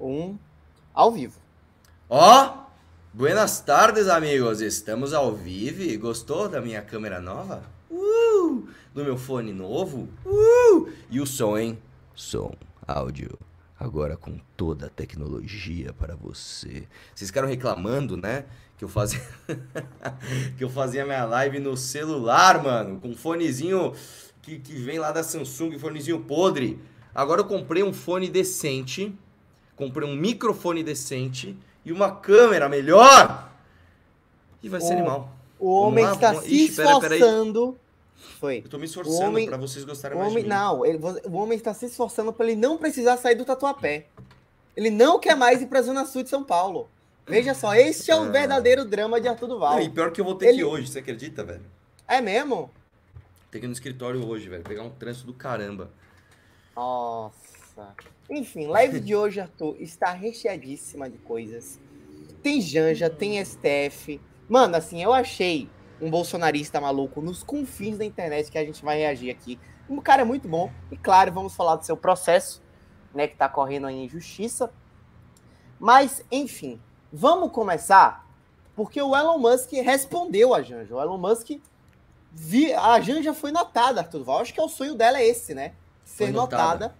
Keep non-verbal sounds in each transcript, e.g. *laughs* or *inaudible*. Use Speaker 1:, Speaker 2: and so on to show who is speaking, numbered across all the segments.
Speaker 1: um, ao vivo.
Speaker 2: Ó, oh, buenas tardes, amigos. Estamos ao vivo. Gostou da minha câmera nova? Uh, do meu fone novo? Uh, e o som, hein? Som, áudio. Agora com toda a tecnologia para você. Vocês ficaram reclamando, né? Que eu fazia *laughs* que eu fazia minha live no celular, mano, com fonezinho que, que vem lá da Samsung, fonezinho podre. Agora eu comprei um fone decente, comprei um microfone decente e uma câmera melhor. E vai ser animal.
Speaker 1: O homem lá, está se Ixi, esforçando.
Speaker 2: Foi. Eu tô me esforçando para vocês gostarem
Speaker 1: mais
Speaker 2: homem,
Speaker 1: mim. Não, ele, o homem está se esforçando para ele não precisar sair do tatuapé. Ele não quer mais ir para a Zona Sul de São Paulo. Veja só, este é o ah. verdadeiro drama de Arthur Duval.
Speaker 2: Não, e pior que eu vou ter ele... que ir hoje, você acredita, velho?
Speaker 1: É mesmo?
Speaker 2: Tem que ir no escritório hoje, velho. Pegar um trânsito do caramba.
Speaker 1: Nossa. Enfim, live de hoje, Arthur, está recheadíssima de coisas. Tem Janja, tem STF. Mano, assim, eu achei um bolsonarista maluco nos confins da internet que a gente vai reagir aqui. Um cara muito bom. E claro, vamos falar do seu processo, né, que tá correndo aí em justiça. Mas, enfim, vamos começar porque o Elon Musk respondeu a Janja. O Elon Musk vi, a Janja foi notada, Arthur Val. Acho que é o sonho dela é esse, né? Ser notada. notada.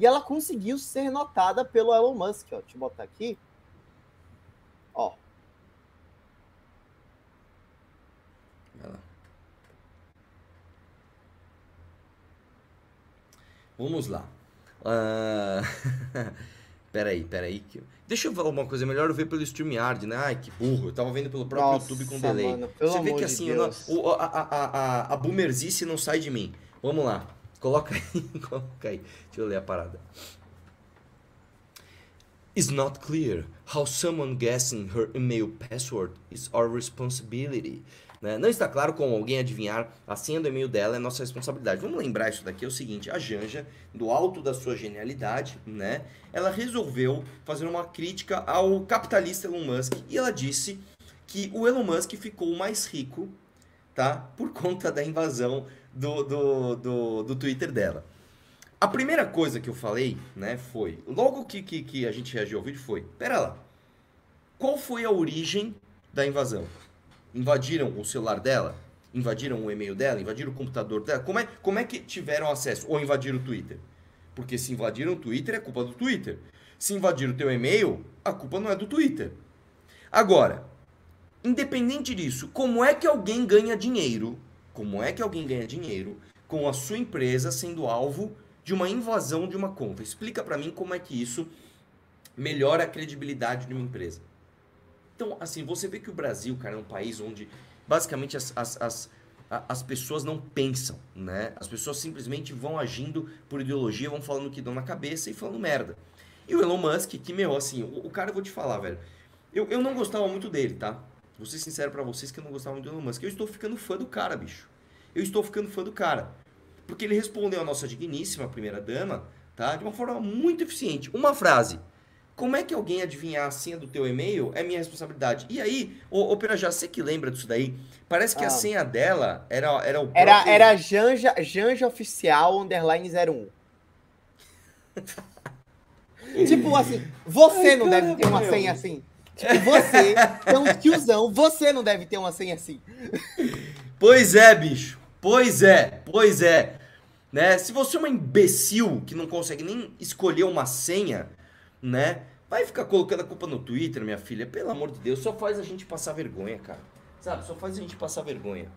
Speaker 1: E ela conseguiu ser notada pelo Elon Musk, ó. Deixa eu botar aqui. Ó.
Speaker 2: Vamos lá. Uh... *laughs* peraí, peraí. Deixa eu falar uma coisa, melhor eu ver pelo StreamYard, né? Ai, que burro. Eu tava vendo pelo próprio Nossa, YouTube com delay. Mano, Você vê que assim, não, a, a, a, a boomerzice não sai de mim. Vamos lá. Coloca aí, *laughs* coloca aí. Deixa eu ler a parada. It's not clear how someone guessing her email password is our responsibility. Né? Não está claro como alguém adivinhar a senha do e-mail dela é nossa responsabilidade. Vamos lembrar isso daqui, é o seguinte, a Janja, do alto da sua genialidade, né, ela resolveu fazer uma crítica ao capitalista Elon Musk e ela disse que o Elon Musk ficou mais rico, tá, por conta da invasão do, do, do, do Twitter dela. A primeira coisa que eu falei, né, foi, logo que, que, que a gente reagiu ao vídeo foi, pera lá, qual foi a origem da invasão? Invadiram o celular dela? Invadiram o e-mail dela? Invadiram o computador dela? Como é, como é que tiveram acesso? Ou invadiram o Twitter? Porque se invadiram o Twitter, é culpa do Twitter. Se invadiram o teu e-mail, a culpa não é do Twitter. Agora, independente disso, como é que alguém ganha dinheiro? Como é que alguém ganha dinheiro com a sua empresa sendo alvo de uma invasão de uma conta? Explica para mim como é que isso melhora a credibilidade de uma empresa. Então, assim, você vê que o Brasil, cara, é um país onde basicamente as, as, as, as pessoas não pensam, né? As pessoas simplesmente vão agindo por ideologia, vão falando o que dão na cabeça e falando merda. E o Elon Musk, que, meu, assim, o, o cara, eu vou te falar, velho. Eu, eu não gostava muito dele, tá? Vou ser sincero pra vocês que eu não gostava muito do Elon Musk. Eu estou ficando fã do cara, bicho. Eu estou ficando fã do cara. Porque ele respondeu a nossa digníssima primeira dama, tá? De uma forma muito eficiente. Uma frase. Como é que alguém adivinhar a senha do teu e-mail é minha responsabilidade. E aí, ô, ô Pirajá, você que lembra disso daí? Parece que ah. a senha dela era, era o
Speaker 1: próprio... Era, era Janja, Janja Oficial Underline 01. *laughs* tipo assim, você Ai, não deve ter uma meu. senha assim. Tipo, você é um tiozão, você não deve ter uma senha assim.
Speaker 2: Pois é, bicho. Pois é, pois é. Né? Se você é uma imbecil que não consegue nem escolher uma senha, né? Vai ficar colocando a culpa no Twitter, minha filha. Pelo amor de Deus, só faz a gente passar vergonha, cara. Sabe? Só faz a gente passar vergonha.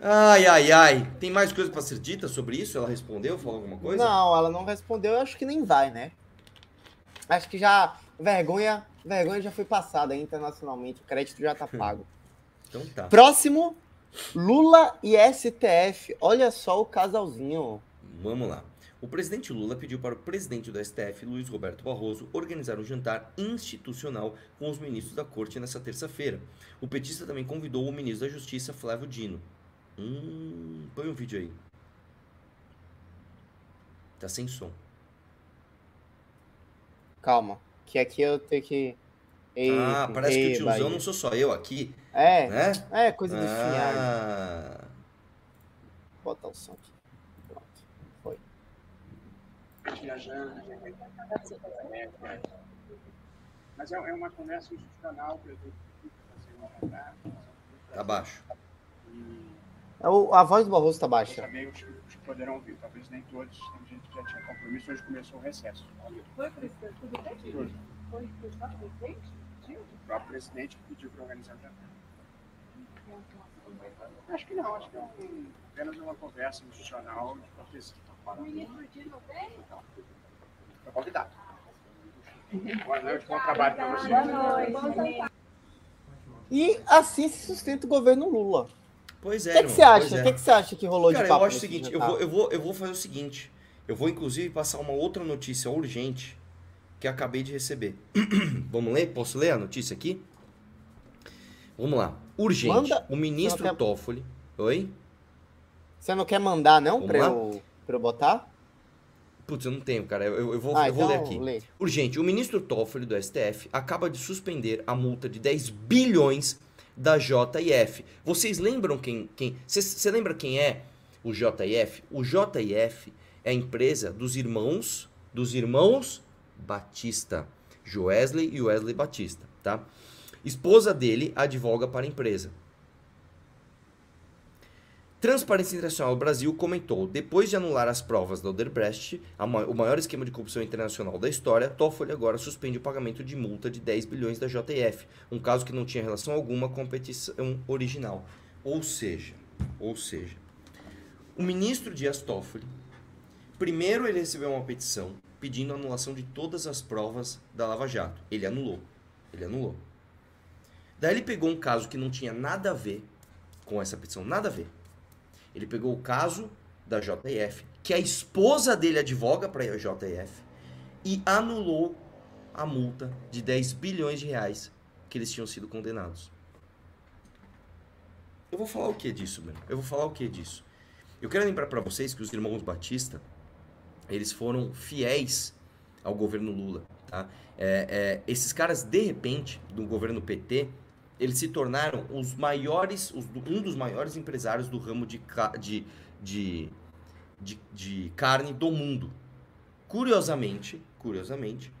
Speaker 2: Ai, ai, ai. Tem mais coisa para ser dita sobre isso? Ela respondeu? Falou alguma coisa?
Speaker 1: Não, ela não respondeu. Eu acho que nem vai, né? Acho que já. Vergonha. Vergonha já foi passada internacionalmente. O crédito já tá pago. *laughs*
Speaker 2: então tá.
Speaker 1: Próximo. Lula e STF. Olha só o casalzinho.
Speaker 2: Vamos lá. O presidente Lula pediu para o presidente do STF, Luiz Roberto Barroso, organizar um jantar institucional com os ministros da corte nesta terça-feira. O petista também convidou o ministro da Justiça, Flávio Dino. Hum, põe um vídeo aí. Tá sem som.
Speaker 1: Calma, que aqui eu tenho que.
Speaker 2: Ei, ah, parece ei, que o tiozão Bahia. não sou só eu aqui.
Speaker 1: É,
Speaker 2: né?
Speaker 1: é coisa de ah. Vou botar o som aqui.
Speaker 3: viajando, mas é, é uma conversa institucional que eu estou
Speaker 2: Tá baixo.
Speaker 1: É a voz do Barroso está baixa.
Speaker 3: Também os, que poderão ouvir, talvez nem todos, tem gente que já tinha compromisso, hoje começou o recesso.
Speaker 4: Foi, presidente? Tudo bem? Tudo. Foi o próprio presidente?
Speaker 3: O próprio presidente que pediu para organizar o jantar. Acho que não, acho que é um, apenas uma conversa institucional de cortesia.
Speaker 4: O ministro Dino veio?
Speaker 3: Foi convidado. Boa noite, bom trabalho para vocês.
Speaker 4: Boa noite.
Speaker 1: E assim se sustenta o governo Lula.
Speaker 2: Pois é.
Speaker 1: O que, que você acha? O que, que você acha que rolou
Speaker 2: Cara,
Speaker 1: de papo?
Speaker 2: eu acho o seguinte, eu vou, eu, vou, eu vou fazer o seguinte. Eu vou, inclusive, passar uma outra notícia urgente que acabei de receber. *clears throat* Vamos ler? Posso ler a notícia aqui? Vamos lá. Urgente.
Speaker 1: Manda.
Speaker 2: O ministro
Speaker 1: quer-
Speaker 2: Toffoli... Oi?
Speaker 1: Você não quer mandar, não,
Speaker 2: Vamos
Speaker 1: pra
Speaker 2: lá?
Speaker 1: eu, pra eu botar?
Speaker 2: Putz, eu não tenho, cara. Eu, eu- eu vou,
Speaker 1: ah,
Speaker 2: eu vou
Speaker 1: então
Speaker 2: ler aqui.
Speaker 1: lê.
Speaker 2: Urgente, o ministro Toffoli do STF acaba de suspender a multa de 10 bilhões da JF. Vocês lembram quem. quem Você lembra quem é o JF? O JF é a empresa dos irmãos. Dos irmãos Batista. Joesley e Wesley Batista, tá? Esposa dele advoga para a empresa. Transparência Internacional Brasil comentou: depois de anular as provas da Odebrecht, ma- o maior esquema de corrupção internacional da história, Toffoli agora suspende o pagamento de multa de 10 bilhões da JF, um caso que não tinha relação alguma com a petição original. Ou seja, ou seja, o ministro Dias Toffoli, primeiro ele recebeu uma petição pedindo a anulação de todas as provas da Lava Jato. Ele anulou. Ele anulou. Daí ele pegou um caso que não tinha nada a ver com essa petição, nada a ver. Ele pegou o caso da JF, que a esposa dele advoga para a JF, e anulou a multa de 10 bilhões de reais que eles tinham sido condenados. Eu vou falar o que disso, mano? Eu vou falar o que disso? Eu quero lembrar para vocês que os irmãos Batista, eles foram fiéis ao governo Lula, tá? É, é, esses caras, de repente, do governo PT, eles se tornaram os maiores, os- um dos maiores empresários do ramo de, de, de, de, de carne do mundo. Curiosamente, curiosamente,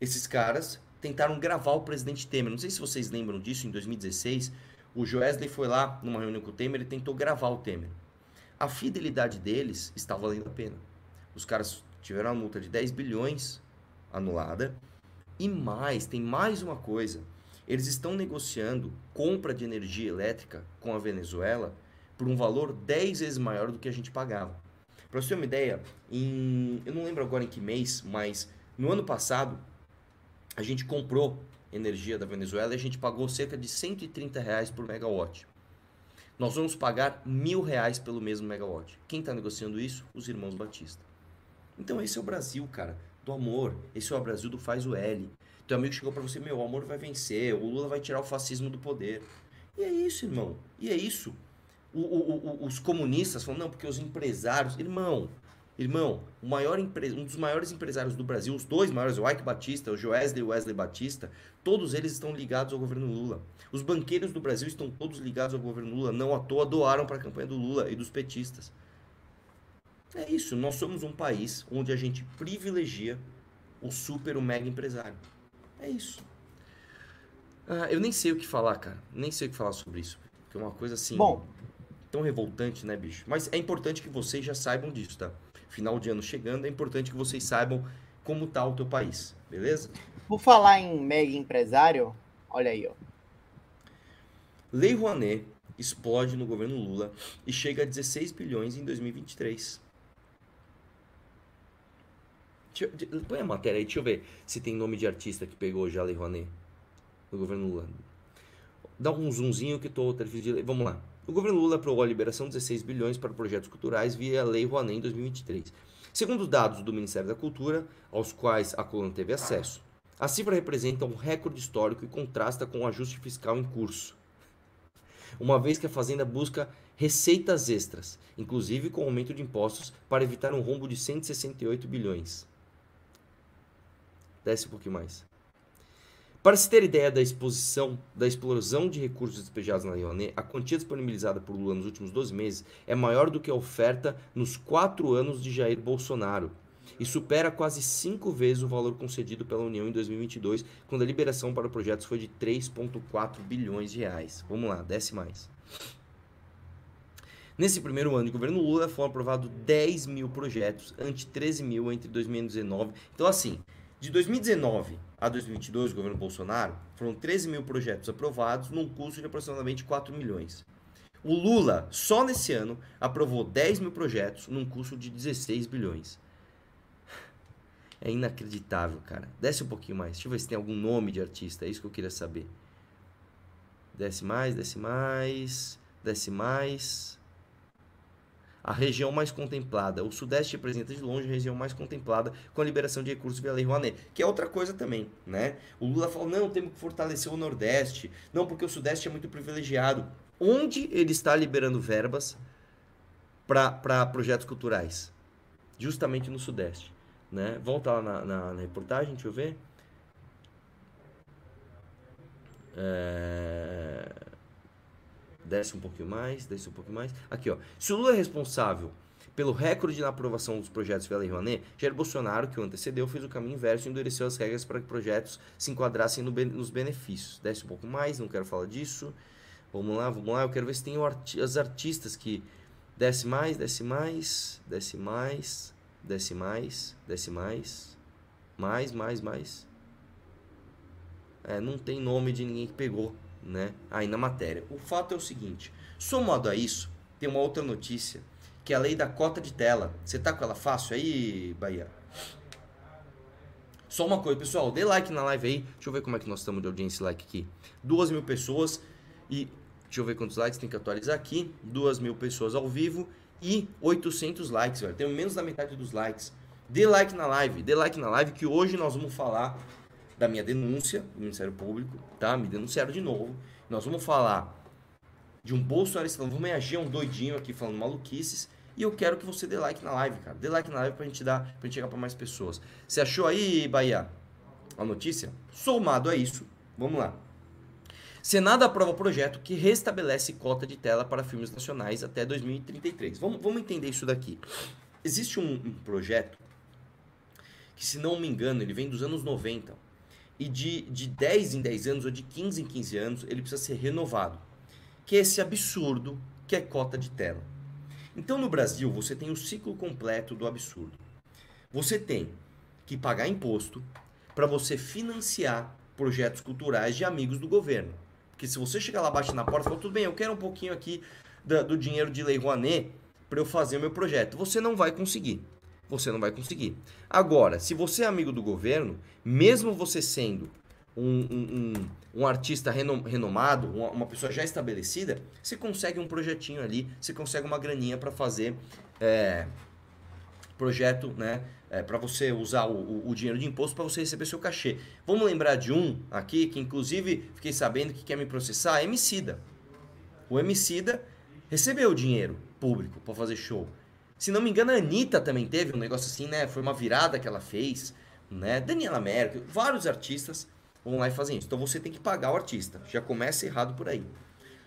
Speaker 2: esses caras tentaram gravar o presidente Temer. Não sei se vocês lembram disso, em 2016, o Joesley foi lá numa reunião com o Temer e tentou gravar o Temer. A fidelidade deles está valendo a pena. Os caras tiveram uma multa de 10 bilhões anulada. E mais, tem mais uma coisa. Eles estão negociando compra de energia elétrica com a Venezuela por um valor 10 vezes maior do que a gente pagava. Para você ter uma ideia, em, eu não lembro agora em que mês, mas no ano passado a gente comprou energia da Venezuela e a gente pagou cerca de 130 reais por megawatt. Nós vamos pagar mil reais pelo mesmo megawatt. Quem está negociando isso? Os irmãos Batista. Então esse é o Brasil, cara, do amor. Esse é o Brasil do faz o L. Teu amigo chegou pra você, meu, o amor vai vencer, o Lula vai tirar o fascismo do poder. E é isso, irmão. E é isso. O- o- o- os comunistas falam, não, porque os empresários. Irmão, irmão, o maior empre... um dos maiores empresários do Brasil, os dois maiores, o Ike Batista, o Joesley e o Wesley Batista, todos eles estão ligados ao governo Lula. Os banqueiros do Brasil estão todos ligados ao governo Lula, não à toa doaram para a campanha do Lula e dos petistas. É isso, nós somos um país onde a gente privilegia o super, o mega empresário. É isso. Ah, eu nem sei o que falar, cara. Nem sei o que falar sobre isso. Porque é uma coisa assim.
Speaker 1: Bom.
Speaker 2: Tão revoltante, né, bicho? Mas é importante que vocês já saibam disso, tá? Final de ano chegando, é importante que vocês saibam como tá o teu país, beleza?
Speaker 1: Por falar em mega empresário, olha aí, ó.
Speaker 2: Lei Rouanet explode no governo Lula e chega a 16 bilhões em 2023. Deixa põe a matéria aí, deixa eu ver se tem nome de artista que pegou já a Lei Rouanet no governo Lula. Dá um zoomzinho que tô perfil de lei. Vamos lá. O governo Lula aprovou a liberação de 16 bilhões para projetos culturais via Lei Rouanet em 2023. Segundo dados do Ministério da Cultura, aos quais a coluna teve acesso, a cifra representa um recorde histórico e contrasta com o ajuste fiscal em curso uma vez que a Fazenda busca receitas extras, inclusive com aumento de impostos, para evitar um rombo de 168 bilhões. Desce um pouquinho mais. Para se ter ideia da exposição, da explosão de recursos despejados na Rouanet, a quantia disponibilizada por Lula nos últimos 12 meses é maior do que a oferta nos quatro anos de Jair Bolsonaro. e supera quase cinco vezes o valor concedido pela União em 2022, quando a liberação para projetos foi de 3,4 bilhões de reais. Vamos lá, desce mais. Nesse primeiro ano de governo Lula foram aprovados 10 mil projetos, ante 13 mil entre 2019. Então, assim, de 2019 a 2022, o governo Bolsonaro, foram 13 mil projetos aprovados num custo de aproximadamente 4 milhões. O Lula, só nesse ano, aprovou 10 mil projetos num custo de 16 bilhões. É inacreditável, cara. Desce um pouquinho mais. Deixa eu ver se tem algum nome de artista. É isso que eu queria saber. Desce mais, desce mais, desce mais. A região mais contemplada. O Sudeste representa de longe a região mais contemplada com a liberação de recursos via Lei Rouanet. Que é outra coisa também, né? O Lula falou, não, temos que fortalecer o Nordeste. Não, porque o Sudeste é muito privilegiado onde ele está liberando verbas para projetos culturais? Justamente no Sudeste. Né? Volta lá na, na, na reportagem, deixa eu ver. É... Desce um pouquinho mais, desce um pouquinho mais. Aqui, ó. Se o Lula é responsável pelo recorde na aprovação dos projetos pela Lei Rouanet, Jair Bolsonaro, que o antecedeu, fez o caminho inverso e endureceu as regras para que projetos se enquadrassem no, nos benefícios. Desce um pouco mais, não quero falar disso. Vamos lá, vamos lá. Eu quero ver se tem arti as artistas que desce mais, desce mais, desce mais, desce mais, desce mais, mais, mais, mais. É, não tem nome de ninguém que pegou, né? Aí na matéria. O fato é o seguinte: somado a isso, tem uma outra notícia que é a lei da cota de tela. Você tá com ela fácil aí, Bahia? Só uma coisa, pessoal, dê like na live aí. Deixa eu ver como é que nós estamos de audiência like aqui. Duas mil pessoas e deixa eu ver quantos likes tem que atualizar aqui. Duas mil pessoas ao vivo e 800 likes, velho. Tenho menos da metade dos likes. Dê like na live, dê like na live que hoje nós vamos falar da minha denúncia do Ministério Público, tá? Me denunciaram de novo. Nós vamos falar de um bolsonarista, vamos reagir a um doidinho aqui falando maluquices. E eu quero que você dê like na live, cara. Dê like na live pra gente dar, pra gente chegar pra mais pessoas. Você achou aí, Bahia, a notícia? Somado a isso, vamos lá. Senado aprova projeto que restabelece cota de tela para filmes nacionais até 2033. Vamos, vamos entender isso daqui. Existe um, um projeto que, se não me engano, ele vem dos anos 90. E de, de 10 em 10 anos, ou de 15 em 15 anos, ele precisa ser renovado. Que é esse absurdo que é cota de tela. Então, no Brasil, você tem o ciclo completo do absurdo. Você tem que pagar imposto para você financiar projetos culturais de amigos do governo. Porque se você chegar lá, bate na porta e falar, tudo bem, eu quero um pouquinho aqui do, do dinheiro de Lei Rouanet para eu fazer o meu projeto. Você não vai conseguir. Você não vai conseguir. Agora, se você é amigo do governo, mesmo você sendo um, um, um, artista renom, renomado, uma, uma, pessoa já estabelecida, você consegue um projetinho ali, você consegue uma graninha para fazer é, projeto, né? é, para você usar o, o, o, dinheiro de imposto para você receber seu cachê. Vamos lembrar de um aqui que inclusive fiquei sabendo que quer me processar, Emicida. O Emicida recebeu dinheiro público para fazer show. Se não me engano, a Anitta também teve um negócio assim, né? Foi uma virada que ela fez, né? Daniela Merkel, vários artistas vão lá e fazem isso. Então você tem que pagar o artista. Já começa errado por aí.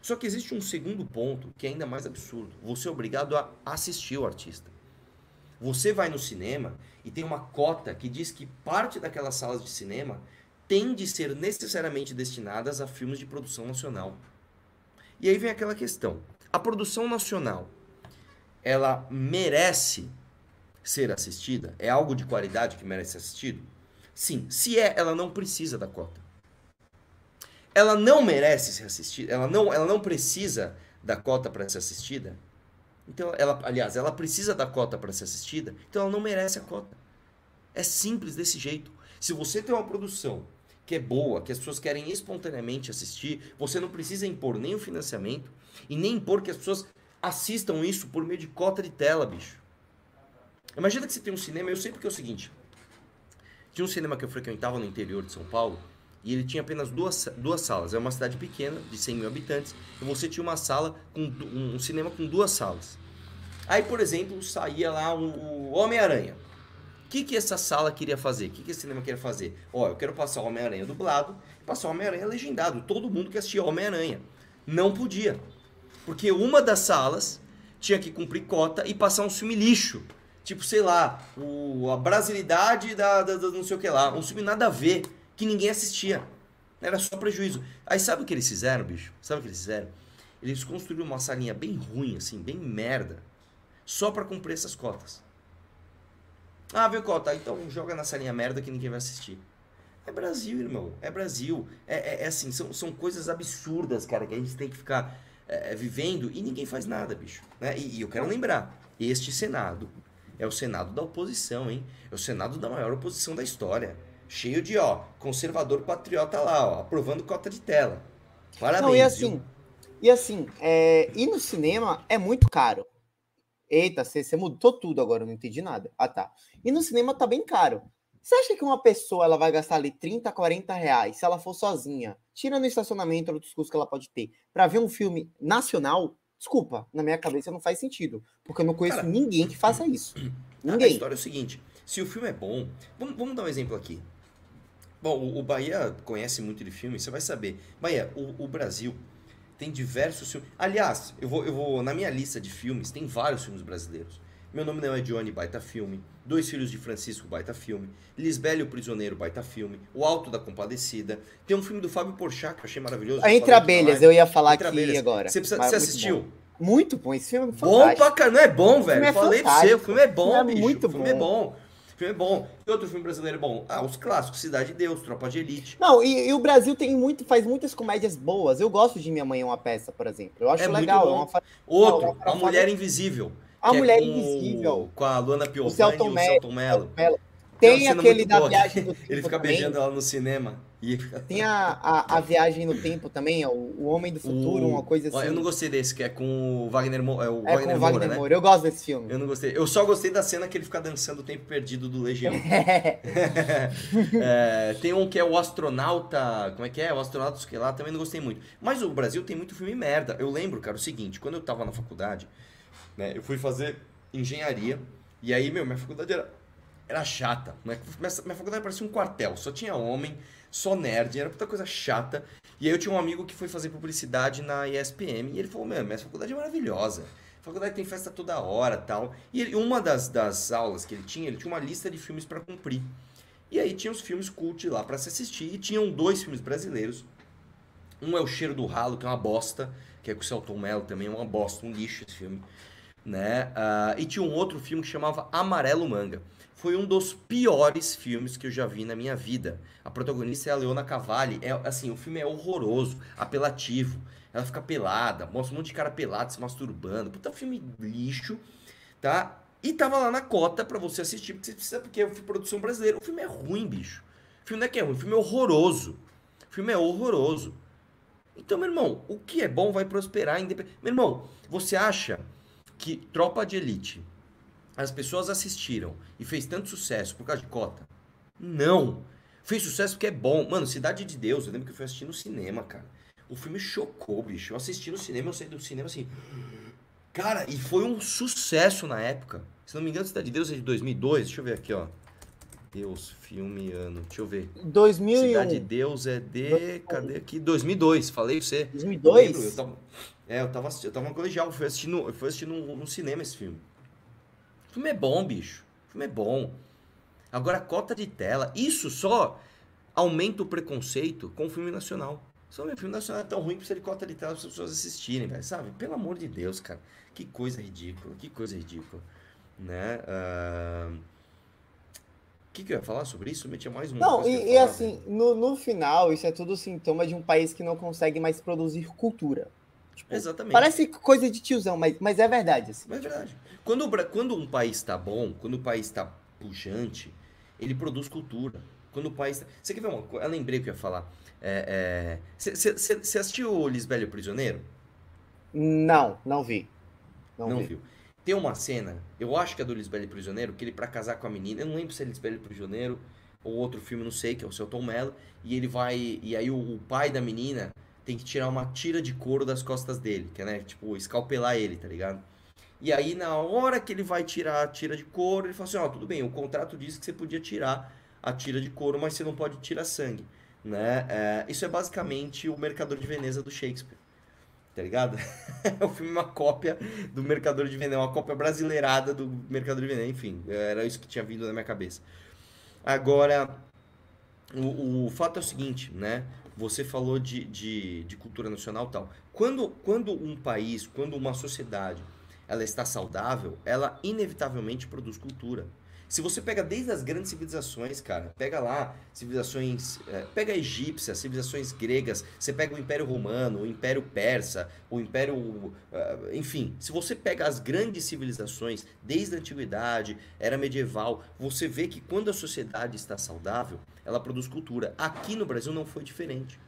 Speaker 2: Só que existe um segundo ponto que é ainda mais absurdo. Você é obrigado a assistir o artista. Você vai no cinema e tem uma cota que diz que parte daquelas salas de cinema tem de ser necessariamente destinadas a filmes de produção nacional. E aí vem aquela questão: a produção nacional, ela merece ser assistida? É algo de qualidade que merece ser assistido? Sim. Se é, ela não precisa da cota. Ela não merece ser assistida, ela não, ela não precisa da cota para ser assistida? Então, ela, aliás, ela precisa da cota para ser assistida, então ela não merece a cota. É simples desse jeito. Se você tem uma produção que é boa, que as pessoas querem espontaneamente assistir, você não precisa impor nem o financiamento e nem impor que as pessoas assistam isso por meio de cota de tela, bicho. Imagina que você tem um cinema, eu sei porque é o seguinte. Tinha um cinema que eu frequentava no interior de São Paulo, e ele tinha apenas duas, duas salas. É uma cidade pequena, de 100 mil habitantes, e você tinha uma sala, com um cinema com duas salas. Aí, por exemplo, saía lá o, Homem-Aranha. O que, que essa sala queria fazer? O que, que esse cinema queria fazer? Ó, eu quero passar o Homem-Aranha dublado e passar o Homem-Aranha legendado. Todo mundo que assistia Homem-Aranha. Não podia. Porque uma das salas tinha que cumprir cota e passar um filme lixo. Tipo, sei lá, o, a brasilidade da, da, da não sei o que lá. Um filme nada a ver, que ninguém assistia. Era só prejuízo. Aí sabe o que eles fizeram, bicho? Sabe o que eles fizeram? Eles construíram uma salinha bem ruim, assim, bem merda, só pra cumprir essas cotas. Ah, viu, cota? Então joga na salinha merda que ninguém vai assistir. É Brasil, irmão. É Brasil. É, é, é assim, são, são coisas absurdas, cara, que a gente tem que ficar é, vivendo e ninguém faz nada, bicho. Né? E, e eu quero lembrar, este Senado é o Senado da oposição, hein? É o Senado da maior oposição da história. Cheio de, ó, conservador patriota lá, ó, aprovando cota de tela. Parabéns.
Speaker 1: Não, e assim,
Speaker 2: viu?
Speaker 1: e assim, é, ir no cinema é muito caro. Eita, você, você mudou tudo agora, eu não entendi nada. Ah, tá. E no cinema tá bem caro. Você acha que uma pessoa ela vai gastar ali 30, 40 reais, se ela for sozinha, tira no estacionamento outros custos que ela pode ter, para ver um filme nacional? Desculpa, na minha cabeça não faz sentido. Porque eu não conheço
Speaker 2: Cara,
Speaker 1: ninguém que faça *clears throat* isso.
Speaker 2: A- A
Speaker 1: Ninguém.
Speaker 2: história é o seguinte: se o filme é bom, vamos, vamos dar um exemplo aqui. Bom, o, o Bahia conhece muito de filme, você vai saber. Bahia, o, o Brasil tem diversos filmes. Aliás, eu vou, eu vou na minha lista de filmes tem vários filmes brasileiros. Meu nome não é Johnny, baita filme. Dois Filhos de Francisco, baita filme. Lisbela e o Prisioneiro, baita filme. O Alto da Compadecida. Tem um filme do Fábio Porchat que eu achei maravilhoso.
Speaker 1: A Entre Abelhas, eu ia falar
Speaker 2: Entre
Speaker 1: aqui
Speaker 2: Abelhas.
Speaker 1: agora.
Speaker 2: Você, precisa, você assistiu?
Speaker 1: Bom. Muito bom, esse filme é
Speaker 2: Bom pra caramba. Não é bom, velho.
Speaker 1: é
Speaker 2: Falei pra você, o filme é bom,
Speaker 1: filme é
Speaker 2: bicho.
Speaker 1: muito
Speaker 2: o filme é
Speaker 1: bom.
Speaker 2: bom. O filme é bom. E outro filme brasileiro é bom? Ah, os clássicos, Cidade de Deus, Tropa de Elite.
Speaker 1: Não, e, e o Brasil tem muito, faz muitas comédias boas. Eu gosto de Minha Mãe é uma peça, por exemplo. Eu acho
Speaker 2: É
Speaker 1: legal. é uma
Speaker 2: Outro,
Speaker 1: Não,
Speaker 2: A Mulher Invisível.
Speaker 1: A
Speaker 2: que é
Speaker 1: Mulher
Speaker 2: com o-
Speaker 1: Invisível.
Speaker 2: Com a Luana Piovani
Speaker 1: Celton
Speaker 2: e o
Speaker 1: Mello.
Speaker 2: Celton Mello.
Speaker 1: Ela-
Speaker 2: Tem
Speaker 1: aquele da
Speaker 2: boa,
Speaker 1: viagem do *laughs* tempo
Speaker 2: Ele fica
Speaker 1: também.
Speaker 2: beijando ela no cinema. E...
Speaker 1: Tem a, a, a viagem no tempo também, ó, o, o Homem do Futuro,
Speaker 2: O-
Speaker 1: uma coisa
Speaker 2: Ó,
Speaker 1: assim.
Speaker 2: Eu não gostei desse, que é com o Wagner, Mo... é o
Speaker 1: é
Speaker 2: Wagner
Speaker 1: com o
Speaker 2: Moura,
Speaker 1: Wagner
Speaker 2: né?
Speaker 1: Moura. Eu gosto desse filme.
Speaker 2: Eu não gostei. Eu só gostei da cena que ele fica dançando o tempo perdido do Legião. *laughs* *laughs* É, tem um que é o astronauta. Como é que é? O astronauta que lá também não gostei muito. Mas o Brasil tem muito filme merda. Eu lembro, cara, o seguinte: quando eu tava na faculdade, né, eu fui fazer engenharia. E aí, meu, minha faculdade era, era chata. Minha, minha faculdade parecia um quartel. Só tinha homem, só nerd. Era puta coisa chata. E aí eu tinha um amigo que foi fazer publicidade na ESPM. E ele falou: Meu, minha faculdade é maravilhosa. A faculdade tem festa toda hora tal. E ele- uma das, das aulas que ele tinha, ele tinha uma lista de filmes pra cumprir. E aí tinha os filmes cult lá pra se assistir. E tinham dois filmes brasileiros. Um é O Cheiro do Ralo, que é uma bosta, que é com o Celton Mello também, é uma bosta, um lixo esse filme. Né? Ah, e tinha um outro filme que chamava Amarelo Manga. Foi um dos piores filmes que eu já vi na minha vida. A protagonista é a Leona Cavalli. É, assim, o filme é horroroso, apelativo. Ela fica pelada, mostra um monte de cara pelado se masturbando. Puta filme lixo, tá? E tava lá na cota pra você assistir, porque você precisa, porque é produção brasileira. O filme é ruim, bicho. O filme não é que é ruim, o filme é horroroso. O filme é horroroso. Então, meu irmão, o que é bom vai prosperar independente. Meu irmão, você acha que Tropa de Elite as pessoas assistiram e fez tanto sucesso por causa de cota? Não. Fez sucesso porque é bom. Mano, Cidade de Deus, eu lembro que eu fui assistir no cinema, cara. O filme chocou, bicho. Eu assisti no cinema, eu saí do cinema assim. Cara, e foi um sucesso na época. Se não me engano, Cidade de Deus é de 2002. Deixa eu ver aqui, ó. Deus, filme, ano. Deixa eu ver.
Speaker 1: 2001.
Speaker 2: Cidade de Deus é de. Cadê aqui? 2002. Falei pra você.
Speaker 1: 2002?
Speaker 2: Eu lembro, eu tava, é, eu tava, eu tava no colegial, eu fui assistir, no, eu fui assistir no, no cinema esse filme. O filme é bom, bicho. O filme é bom. Agora, a cota de tela, isso só aumenta o preconceito com o filme nacional. Só o filme nacional é tão ruim que precisa de cota de tela para as pessoas assistirem, velho, sabe? Pelo amor de Deus, cara. Que coisa ridícula, que coisa ridícula. Né? O que, que eu ia falar sobre isso? Eu tinha mais um.
Speaker 1: Não, e, e assim, no, no final, isso é tudo sintoma de um país que não consegue mais produzir cultura. Tipo,
Speaker 2: Exatamente.
Speaker 1: Parece coisa de tiozão, mas, mas é verdade. Assim.
Speaker 2: Mas é verdade. Quando, quando um país está bom, quando o país está pujante, ele produz cultura. Quando o país. tá- Você quer ver uma coisa? Eu lembrei o que eu ia falar. Você assistiu o Lisbelo e o Prisioneiro?
Speaker 1: Não, não vi. Não,
Speaker 2: Não
Speaker 1: vi.
Speaker 2: viu. Tem uma cena, eu acho que é do Lisbelo Prisioneiro, que ele pra casar com a menina, eu não lembro se é Lisbelo Prisioneiro ou outro filme, não sei, que é o seu Tom Mello, e ele vai, e aí o, o pai da menina tem que tirar uma tira de couro das costas dele, que é, né, tipo, escalpelar ele, tá ligado? E aí na hora que ele vai tirar a tira de couro, ele fala assim, ó, tudo bem, o contrato diz que você podia tirar a tira de couro, mas você não pode tirar sangue, né? É, isso é basicamente o Mercador de Veneza do Shakespeare. Tá ligado? *laughs* o filme é uma cópia do Mercador de Veneno, uma cópia brasileirada do Mercador de Veneno. Enfim, era isso que tinha vindo na minha cabeça. Agora, o, o fato é o seguinte, né? Você falou de, de, de cultura nacional tal. Quando, quando um país, quando uma sociedade, ela está saudável, ela inevitavelmente produz cultura. Se você pega desde as grandes civilizações, cara, pega lá civilizações, é, pega a egípcia, civilizações gregas, você pega o Império Romano, o Império Persa, o Império, uh, enfim, se você pega as grandes civilizações desde a antiguidade, era medieval, você vê que quando a sociedade está saudável, ela produz cultura. Aqui no Brasil não foi diferente.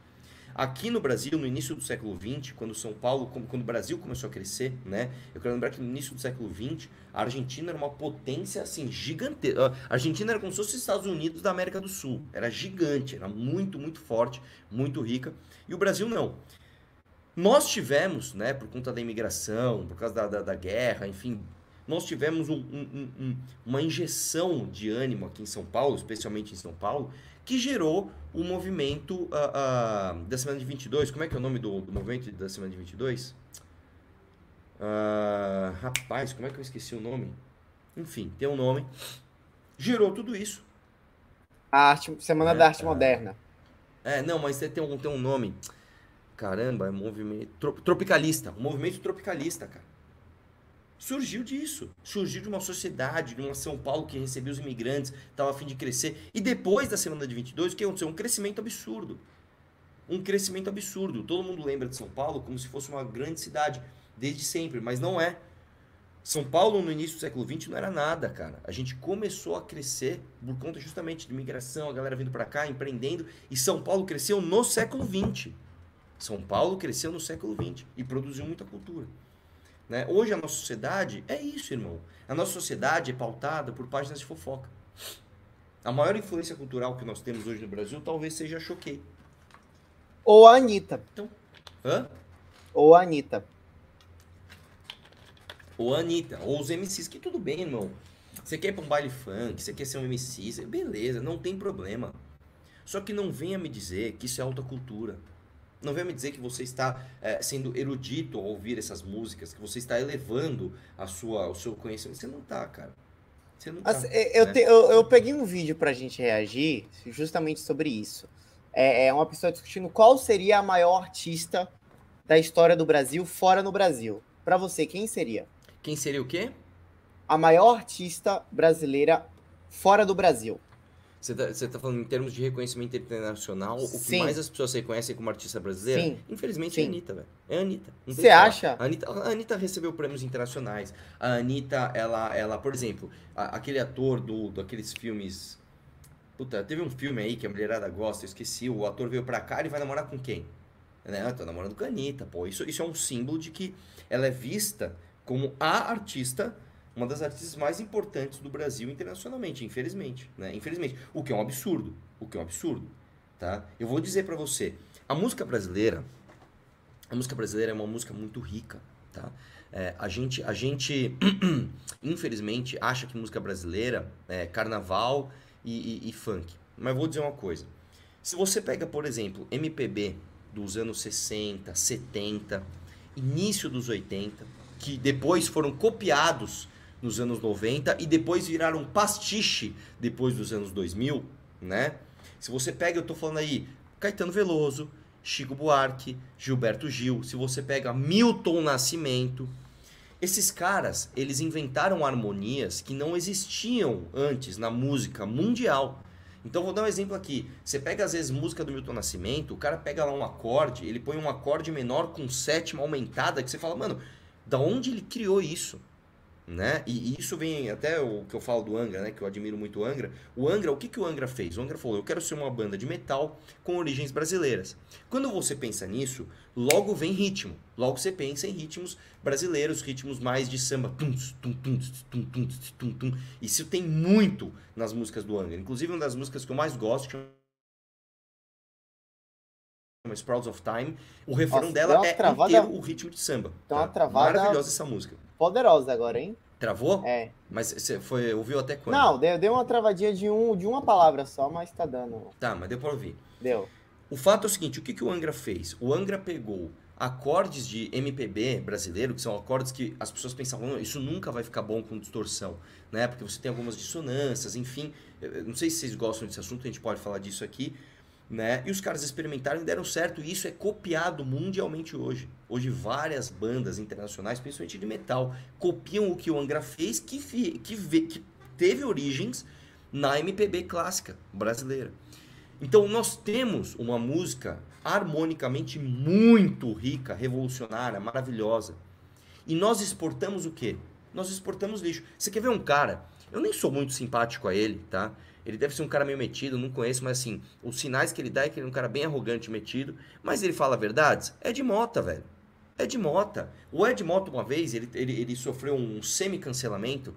Speaker 2: Aqui no Brasil, no início do século XX, quando São Paulo, quando o Brasil começou a crescer, né? Eu quero lembrar que no início do século XX, a Argentina era uma potência assim gigantesca. A Argentina era como se fosse os Estados Unidos da América do Sul. Era gigante, era muito, muito forte, muito rica. E o Brasil não. Nós tivemos, né, por conta da imigração, por causa da, da, da guerra, enfim, nós tivemos um, um, um, uma injeção de ânimo aqui em São Paulo, especialmente em São Paulo, que gerou o movimento uh, uh, da semana de 22. Como é que é o nome do, do movimento da semana de 22? Uh, ah, rapaz, como é que eu esqueci o nome? Enfim, tem um nome. Gerou tudo isso.
Speaker 1: A arte, semana é, da Arte Moderna.
Speaker 2: É, não, mas tem um, tem um nome. Caramba, é movimento. Tropicalista. Um movimento tropicalista, cara surgiu disso. Surgiu de uma sociedade, de uma São Paulo que recebia os imigrantes, estava a fim de crescer. E depois da semana de 22, o que aconteceu? Um crescimento absurdo. Um crescimento absurdo. Todo mundo lembra de São Paulo como se fosse uma grande cidade, desde sempre, mas não é. São Paulo, no início do século XX, não era nada, cara. A gente começou a crescer por conta justamente de imigração, a galera vindo para cá, empreendendo, e São Paulo cresceu no século XX. São Paulo cresceu no século XX e produziu muita cultura. Né? Hoje a nossa sociedade é isso, irmão. A nossa sociedade é pautada por páginas de fofoca. A maior influência cultural que nós temos hoje no Brasil talvez seja a Choquei.
Speaker 1: Ou a Anitta.
Speaker 2: Então, hã?
Speaker 1: Ou a Anitta.
Speaker 2: Ou a Anitta. Ou os MCs, que tudo bem, irmão. Você quer ir pra um baile funk, você quer ser um MC, beleza, não tem problema. Só que não venha me dizer que isso é alta cultura. Não venha me dizer que você está é, sendo erudito ao ouvir essas músicas, que você está elevando a sua, o seu conhecimento. Você não está, cara. Você não tá,
Speaker 1: é, eu, né? te, eu, eu, peguei um vídeo pra gente reagir justamente sobre isso. É, é uma pessoa discutindo qual seria a maior artista da história do Brasil fora no Brasil. Para você, quem seria?
Speaker 2: Quem seria o quê?
Speaker 1: A maior artista brasileira fora do Brasil.
Speaker 2: Você tá, você tá falando em termos de reconhecimento internacional, Sim. o que mais as pessoas reconhecem como artista brasileira? Sim. Infelizmente Sim. é a Anitta, velho. É a Anitta.
Speaker 1: Você acha?
Speaker 2: A Anitta, a Anitta recebeu prêmios internacionais. A Anitta, ela, ela por exemplo, a, aquele ator do, daqueles filmes. Puta, teve um filme aí que a mulherada gosta, eu esqueci. O ator veio pra cá e vai namorar com quem? Né? Tá namorando com a Anitta, pô. Isso, isso é um símbolo de que ela é vista como a artista uma das artistas mais importantes do Brasil internacionalmente, infelizmente, né? Infelizmente, o que é um absurdo, o que é um absurdo, tá? Eu vou dizer para você, a música brasileira, a música brasileira é uma música muito rica, tá? É, a gente, a gente *clears throat* infelizmente acha que música brasileira é carnaval e, e, e funk, mas vou dizer uma coisa, se você pega, por exemplo, MPB dos anos 60, 70, início dos 80, que depois foram copiados nos anos 90 e depois viraram pastiche depois dos anos 2000, né? Se você pega, eu tô falando aí, Caetano Veloso, Chico Buarque, Gilberto Gil, se você pega Milton Nascimento, esses caras, eles inventaram harmonias que não existiam antes na música mundial. Então vou dar um exemplo aqui. Você pega às vezes música do Milton Nascimento, o cara pega lá um acorde, ele põe um acorde menor com sétima aumentada, que você fala, mano, da onde ele criou isso? Né? E, isso vem até o que eu falo do Angra, né? Que eu admiro muito o Angra. O Angra, o que, que o Angra fez? O Angra falou: eu quero ser uma banda de metal com origens brasileiras. Quando você pensa nisso, logo vem ritmo. Logo você pensa em ritmos brasileiros, ritmos mais de samba. Isso tem muito nas músicas do Angra. Inclusive, uma das músicas que eu mais gosto chama Sprouts of Time. O refrão Nossa, dela é inteiro o ritmo de samba.
Speaker 1: Então, tá? travada...
Speaker 2: Maravilhosa essa música
Speaker 1: poderosa agora, hein?
Speaker 2: Travou?
Speaker 1: É.
Speaker 2: Mas você foi, ouviu até quando?
Speaker 1: Não, deu, deu uma travadinha de, um, de uma palavra só, mas tá dando.
Speaker 2: Tá, mas deu pra ouvir.
Speaker 1: Deu.
Speaker 2: O fato é o seguinte, o que, que o Angra fez? O Angra pegou acordes de MPB brasileiro, que são acordes que as pessoas pensavam, "Não, isso nunca vai ficar bom com distorção, né? Porque você tem algumas dissonâncias, enfim. Eu não sei se vocês gostam desse assunto, a gente pode falar disso aqui, né? E os caras experimentaram e deram certo, e isso é copiado mundialmente hoje. Hoje várias bandas internacionais, principalmente de metal, copiam o que o Angra fez, que, que, que teve origens na MPB clássica brasileira. Então nós temos uma música harmonicamente muito rica, revolucionária, maravilhosa. E nós exportamos o quê? Nós exportamos lixo. Você quer ver um cara? Eu nem sou muito simpático a ele, tá? Ele deve ser um cara meio metido, não conheço, mas assim, os sinais que ele dá é que ele é um cara bem arrogante, metido, mas ele fala verdades. É de mota, velho. É de mota. O Ed Mota, uma vez, ele, ele, ele sofreu um semi-cancelamento.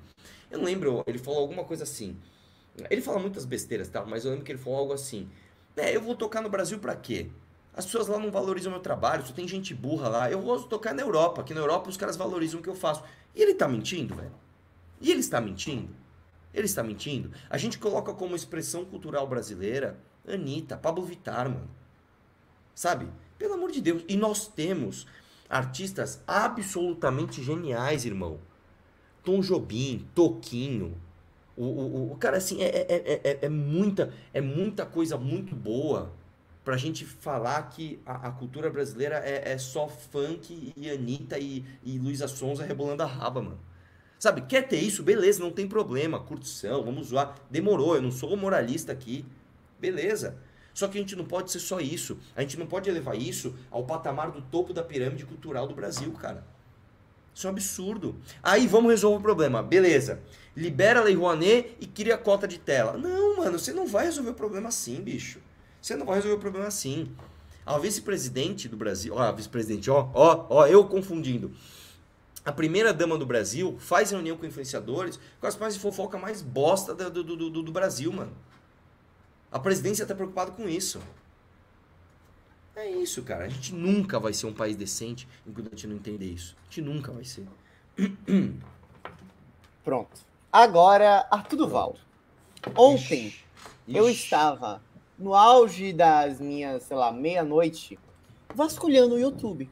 Speaker 2: Eu não lembro, ele falou alguma coisa assim. Ele fala muitas besteiras, tá? Mas eu lembro que ele falou algo assim. É, eu vou tocar no Brasil pra quê? As pessoas lá não valorizam meu trabalho, só tem gente burra lá. Eu vou tocar na Europa, que na Europa os caras valorizam o que eu faço. E ele tá mentindo, velho? E ele está mentindo? Ele está mentindo? A gente coloca como expressão cultural brasileira Anitta, Pablo Vittar, mano. Sabe? Pelo amor de Deus. E nós temos artistas absolutamente geniais, irmão. Tom Jobim, Toquinho. O, o, o cara, assim, é, é, é, é- é muita, é muita coisa muito boa pra gente falar que a, a cultura brasileira é, é só funk e Anitta e, e Luísa Sonza rebolando a raba, mano. Sabe, quer ter isso? Beleza, não tem problema. Curtição, vamos zoar. Demorou, eu não sou moralista aqui. Beleza. Só que a gente não pode ser só isso. A gente não pode elevar isso ao patamar do topo da pirâmide cultural do Brasil, cara. Isso é um absurdo. Aí vamos resolver o problema. Beleza. Libera a Lei Rouanet e cria cota de tela. Não, mano, você não vai resolver o problema assim, bicho. Você não vai resolver o problema assim. A vice-presidente do Brasil, ó, a vice-presidente, ó, ó, ó, eu confundindo. A primeira dama do Brasil faz reunião com influenciadores com as páginas de fofoca mais bosta do, do, do, do Brasil, mano. A presidência tá preocupada com isso. É isso, cara. A gente nunca vai ser um país decente enquanto a gente não entender isso. A gente nunca vai ser. *clears throat*
Speaker 1: Pronto. Agora, Arthur Duval. Ontem
Speaker 2: Ixi,
Speaker 1: eu
Speaker 2: ixi.
Speaker 1: estava no auge das minhas, sei lá, meia-noite, vasculhando o YouTube.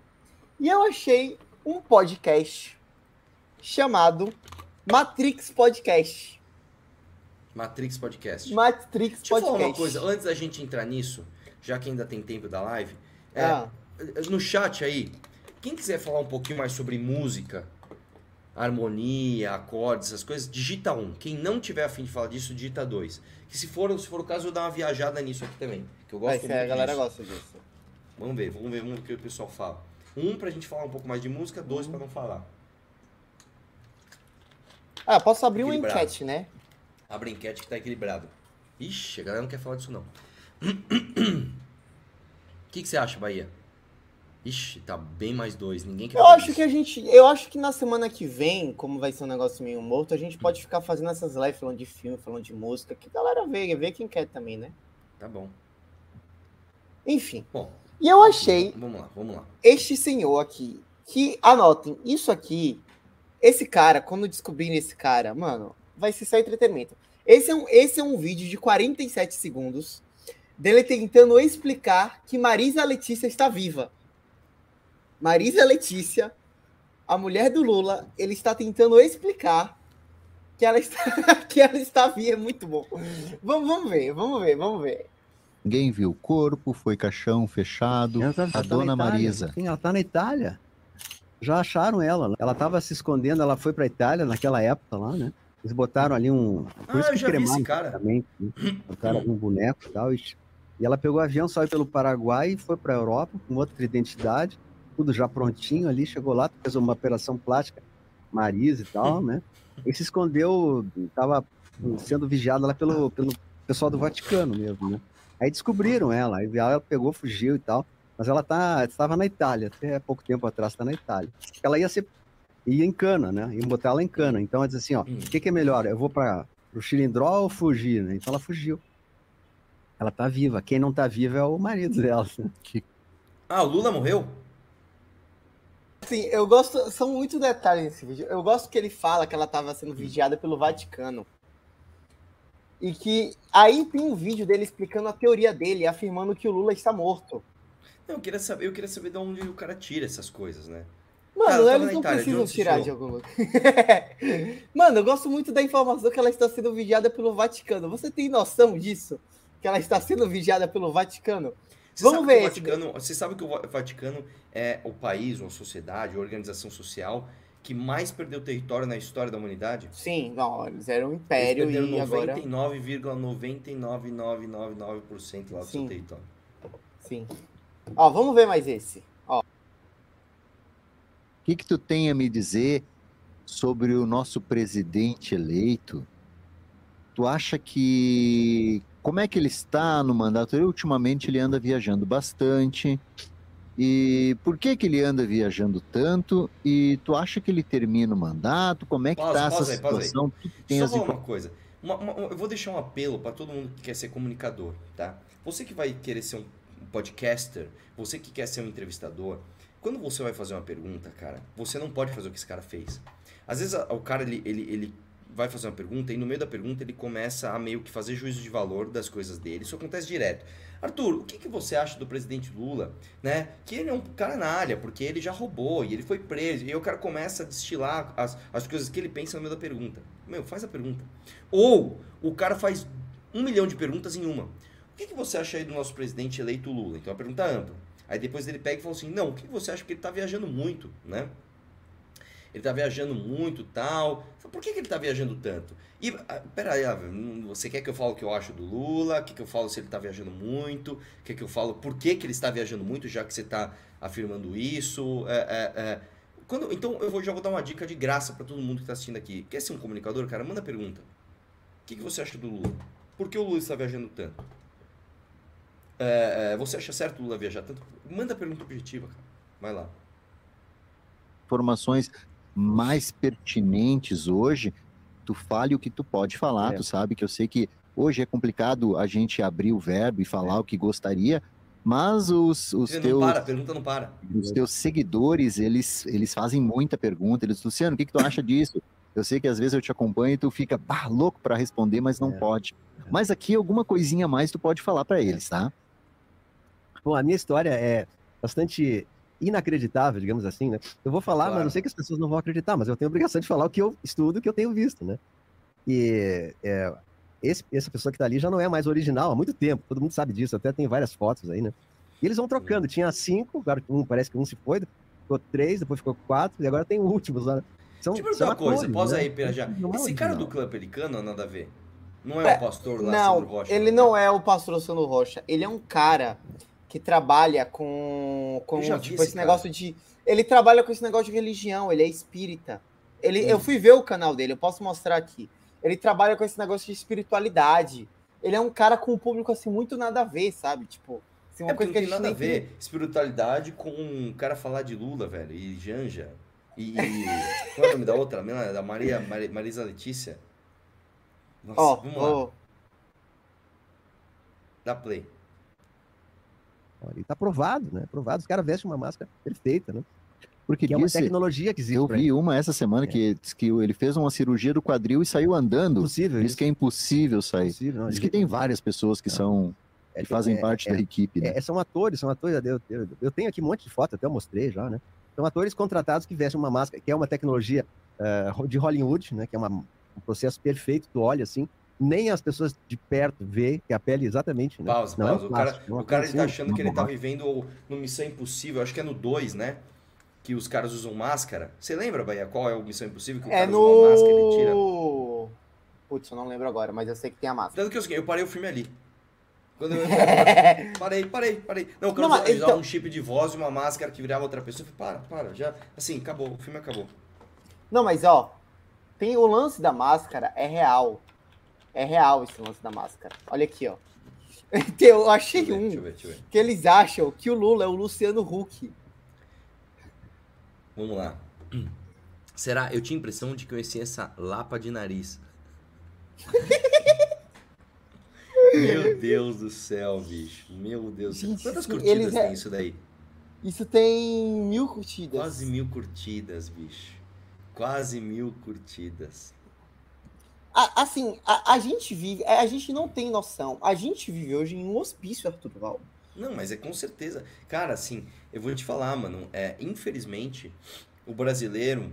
Speaker 1: E eu achei um podcast chamado Matrix Podcast.
Speaker 2: Matrix Podcast.
Speaker 1: Matrix
Speaker 2: Deixa eu falar
Speaker 1: Podcast.
Speaker 2: uma coisa, antes da gente entrar nisso, já que ainda tem tempo da live, é,
Speaker 1: Ah,
Speaker 2: no chat aí, quem quiser falar um pouquinho mais sobre música, harmonia, acordes, essas coisas, digita um. Quem não tiver afim de falar disso, digita dois. Que se for, se for o caso, eu vou dar uma viajada nisso aqui também. Que eu gosto
Speaker 1: vai
Speaker 2: muito
Speaker 1: ser, a galera
Speaker 2: disso.
Speaker 1: gosta disso.
Speaker 2: Vamos ver vamos ver o que o pessoal fala. Um pra gente falar um pouco mais de música, dois
Speaker 1: Uhum.
Speaker 2: pra não falar.
Speaker 1: Ah, posso abrir uma enquete, né?
Speaker 2: Abre a enquete que tá equilibrado. Ixi, a galera não quer falar disso não. O *clears throat* que, que você acha, Bahia? Ixi, tá bem mais dois. Ninguém quer
Speaker 1: Eu acho
Speaker 2: disso.
Speaker 1: que a gente. Eu acho que na semana que vem, como vai ser um negócio meio morto, a gente pode ficar fazendo essas lives falando de filme, falando de música, que a galera vê, vê quem quer também, né?
Speaker 2: Tá bom.
Speaker 1: Enfim.
Speaker 2: Bom,
Speaker 1: E eu achei
Speaker 2: vamos lá, vamos lá.
Speaker 1: este senhor aqui, que anotem, isso aqui, esse cara, quando descobrirem esse cara, mano, vai ser só entretenimento. Esse é um, esse é um vídeo de 47 segundos dele tentando explicar que Marisa Letícia está viva. Marisa Letícia, a mulher do Lula, ele está tentando explicar que ela está, *laughs* que ela está viva. É muito bom. Vamos, vamos ver, vamos ver, vamos ver.
Speaker 5: Ninguém viu o corpo, foi caixão fechado.
Speaker 6: Tá-
Speaker 5: a
Speaker 6: tá na
Speaker 5: dona. Marisa.
Speaker 6: Sim, ela tá na Itália. Já acharam ela. Ela tava se escondendo, ela foi pra Itália naquela época lá, né? Eles botaram ali um. Por
Speaker 2: Ah,
Speaker 6: isso
Speaker 2: eu já vi esse
Speaker 6: cremaram
Speaker 2: cara.
Speaker 6: também. Botaram um boneco e tal. E, e ela pegou o avião, saiu pelo Paraguai e foi pra Europa com outra identidade. Tudo já prontinho ali, chegou lá, fez uma operação plástica, Marisa e tal, né? E se escondeu, tava sendo vigiada lá pelo, pelo pessoal do Vaticano mesmo, né? Aí descobriram ela, aí ela pegou, fugiu e tal. Mas ela tá, estava na Itália, até pouco tempo atrás está na Itália. Ela ia ser ia em cana, né? Iam botar ela em cana. Então ela diz assim, ó, o
Speaker 2: Hum.
Speaker 6: que, que é melhor? Eu vou para o Chilindró ou fugir, né? Então ela fugiu. Ela tá viva. Quem não tá vivo é o marido dela. *laughs* né?
Speaker 2: Ah, o Lula morreu?
Speaker 1: Assim, eu gosto. São muitos detalhes nesse vídeo. Eu gosto que ele fala que ela estava sendo vigiada pelo Vaticano. E que aí tem um vídeo dele explicando a teoria dele, afirmando que o Lula está morto.
Speaker 2: Não, eu queria saber, eu queria saber de onde o cara tira essas coisas, né?
Speaker 1: Mano, eles não
Speaker 2: Itália, de
Speaker 1: precisam
Speaker 2: você
Speaker 1: tirar de algum lugar. *laughs* Mano, eu gosto muito da informação que ela está sendo vigiada pelo Vaticano. Você tem noção disso? Que ela está sendo vigiada pelo Vaticano?
Speaker 2: Você
Speaker 1: Vamos ver
Speaker 2: Vaticano, Você sabe que o Va- Vaticano é o país, ou a sociedade, ou a organização social que mais perdeu território na história da humanidade?
Speaker 1: Sim, não, eles eram um
Speaker 2: Eles
Speaker 1: império
Speaker 2: perderam
Speaker 1: e agora.
Speaker 2: 99,99999% lá do seu
Speaker 1: Sim.
Speaker 2: território.
Speaker 1: Sim. Ó, vamos ver mais esse. Ó,
Speaker 5: O que, que tu tem a me dizer sobre o nosso presidente eleito? Tu acha que. Como é que ele está no mandato? Ele, ultimamente ele anda viajando bastante. E por que, que ele anda viajando tanto? E tu acha que ele termina o mandato? Como é que
Speaker 2: Pausa,
Speaker 5: tá essa
Speaker 2: pausa aí, pausa aí.
Speaker 5: situação? Tu que tem
Speaker 2: Só
Speaker 5: as
Speaker 2: uma coisa. Uma- uma- eu vou deixar um apelo para todo mundo que quer ser comunicador, tá? Você que vai querer ser um podcaster, você que quer ser um entrevistador, quando você vai fazer uma pergunta, cara, você não pode fazer o que esse cara fez. Às vezes a- o cara ele, ele, ele vai fazer uma pergunta e no meio da pergunta ele começa a meio que fazer juízo de valor das coisas dele. Isso acontece direto. Arthur, o que, que você acha do presidente Lula, né? Que ele é um canalha, porque ele já roubou e ele foi preso. E aí o cara começa a destilar as, as coisas que ele pensa no meio da pergunta. Meu, faz a pergunta. Ou o cara faz um milhão de perguntas em uma. O que, que você acha aí do nosso presidente eleito Lula? Então, a pergunta ampla. Aí depois ele pega e fala assim, não, o que você acha que ele tá viajando muito, né? Ele tá viajando muito tal. Por que, que ele tá viajando tanto? E, ah, peraí, ah, você quer que eu fale o que eu acho do Lula? O que, que eu falo se ele tá viajando muito? O que, que eu falo por que, que ele está viajando muito, já que você tá afirmando isso? É, é, é. Quando, então, eu vou, já vou dar uma dica de graça para todo mundo que tá assistindo aqui. Quer ser um comunicador, cara? Manda pergunta. O que, que você acha do Lula? Por que o Lula está viajando tanto? É, é, você acha certo o Lula viajar tanto? Manda pergunta objetiva, cara. Vai lá.
Speaker 5: informações mais pertinentes hoje, tu fale o que tu pode falar,
Speaker 6: É.
Speaker 5: tu sabe que eu sei que hoje é complicado a gente abrir o verbo e falar o que gostaria, mas os, os teus,
Speaker 2: para, pergunta não para.
Speaker 5: os teus seguidores, eles, eles fazem muita pergunta, eles, Luciano, o que, que tu acha disso? Eu sei que às vezes eu te acompanho e tu fica bah, louco para responder, mas não
Speaker 6: É.
Speaker 5: pode. Mas aqui alguma coisinha a mais tu pode falar para eles, tá?
Speaker 6: Bom, a minha história é bastante inacreditável, digamos assim, né? Eu vou falar,
Speaker 2: Claro.
Speaker 6: mas eu sei que as pessoas não vão acreditar, mas eu tenho a obrigação de falar o que eu estudo, o que eu tenho visto, né? E é, esse- essa pessoa que tá ali já não é mais original há muito tempo, todo mundo sabe disso, até tem várias fotos aí, né? E eles vão trocando, tinha cinco, agora um, parece que um se foi, ficou três, depois ficou quatro, e agora tem últimos lá. São,
Speaker 2: Deixa eu perguntar
Speaker 6: são
Speaker 2: uma coisa, pausa
Speaker 6: né?
Speaker 2: aí, Pera, já.
Speaker 6: Não é
Speaker 2: Esse cara do clã pelicano, nada a ver. Não é,
Speaker 1: É,
Speaker 2: o pastor lá,
Speaker 1: Não,
Speaker 2: Sandro Rocha?
Speaker 1: ele não é o pastor Sandro Rocha. Ele é um cara que trabalha com, com tipo,
Speaker 2: esse
Speaker 1: esse
Speaker 2: cara.
Speaker 1: negócio de. Ele trabalha com esse negócio de religião, ele é espírita. Ele,
Speaker 2: Hum.
Speaker 1: Eu fui ver o canal dele, eu posso mostrar aqui. Ele trabalha com esse negócio de espiritualidade. Ele é um cara com um público assim, muito nada a ver, sabe? Tipo, assim, uma
Speaker 2: É
Speaker 1: coisa que a
Speaker 2: tem
Speaker 1: gente
Speaker 2: nada a ver espiritualidade com um cara falar de Lula, velho, e Janja. E. *laughs* qual é o nome da outra? Da Maria, Maria- Marisa Letícia? Nossa,
Speaker 1: Ó,
Speaker 2: vamos lá. Dá play.
Speaker 6: Olha, e tá provado, né? Provado, os caras vestem uma máscara perfeita, né?
Speaker 5: Porque
Speaker 6: Que é uma tecnologia que existe.
Speaker 5: eu vi uma essa semana
Speaker 6: É.
Speaker 5: que diz que ele fez uma cirurgia do quadril e saiu andando.
Speaker 6: Impossível
Speaker 5: Diz
Speaker 6: isso.
Speaker 5: que é impossível sair.
Speaker 6: Impossível, não,
Speaker 5: Diz que tem várias pessoas que
Speaker 6: Não.
Speaker 5: são
Speaker 6: é,
Speaker 5: que fazem
Speaker 6: é,
Speaker 5: parte
Speaker 6: é,
Speaker 5: da equipe, né?
Speaker 6: É, são atores, são atores. Eu, eu, eu tenho aqui um monte de fotos, até eu mostrei já, né? São atores contratados que vestem uma máscara, que é uma tecnologia eh, de Hollywood, né? Que é uma- um processo perfeito, tu olha assim, nem as pessoas de perto vê que a pele exatamente. Né?
Speaker 2: Pausa,
Speaker 6: Não é um
Speaker 2: pausa. o cara,
Speaker 6: é
Speaker 2: o cara ele tá
Speaker 6: assim,
Speaker 2: achando que ele tá vivendo no Missão Impossível, acho que é no 2, né? Que os caras usam máscara. Você lembra, Bahia, qual é o Missão Impossível? Que o
Speaker 1: é
Speaker 2: cara usa uma máscara e ele tira.
Speaker 1: no. Putz, eu não lembro agora, mas eu sei que tem a máscara.
Speaker 2: Tanto que eu, sei, eu parei o filme ali. Quando eu, *laughs* Parei, parei, parei. Não, eu quero
Speaker 1: Não, então-
Speaker 2: um chip de voz e uma máscara que virava outra pessoa. Eu falei, para, para, já. Assim, acabou, o filme acabou.
Speaker 1: Não, mas ó, tem o lance da máscara, é real. É real esse lance da máscara. Olha aqui, ó. *laughs* Eu achei
Speaker 2: Deixa
Speaker 1: um
Speaker 2: deixa eu ver, deixa eu ver.
Speaker 1: que eles acham que o Lula é o Luciano Huck.
Speaker 2: Vamos lá. Será? Eu tinha a impressão de que eu conhecia essa lapa de nariz. *laughs* Meu Deus do céu, bicho. Meu Deus do céu. Quantas curtidas tem
Speaker 1: é-
Speaker 2: isso daí?
Speaker 1: Isso tem mil curtidas.
Speaker 2: Quase mil curtidas, bicho. Quase mil curtidas.
Speaker 1: A- assim, a, a gente vive, a gente não tem noção. A gente vive hoje em um hospício, Arthur Val.
Speaker 2: Não, mas é com certeza. Cara, assim, eu vou te falar, mano. É, infelizmente, o brasileiro.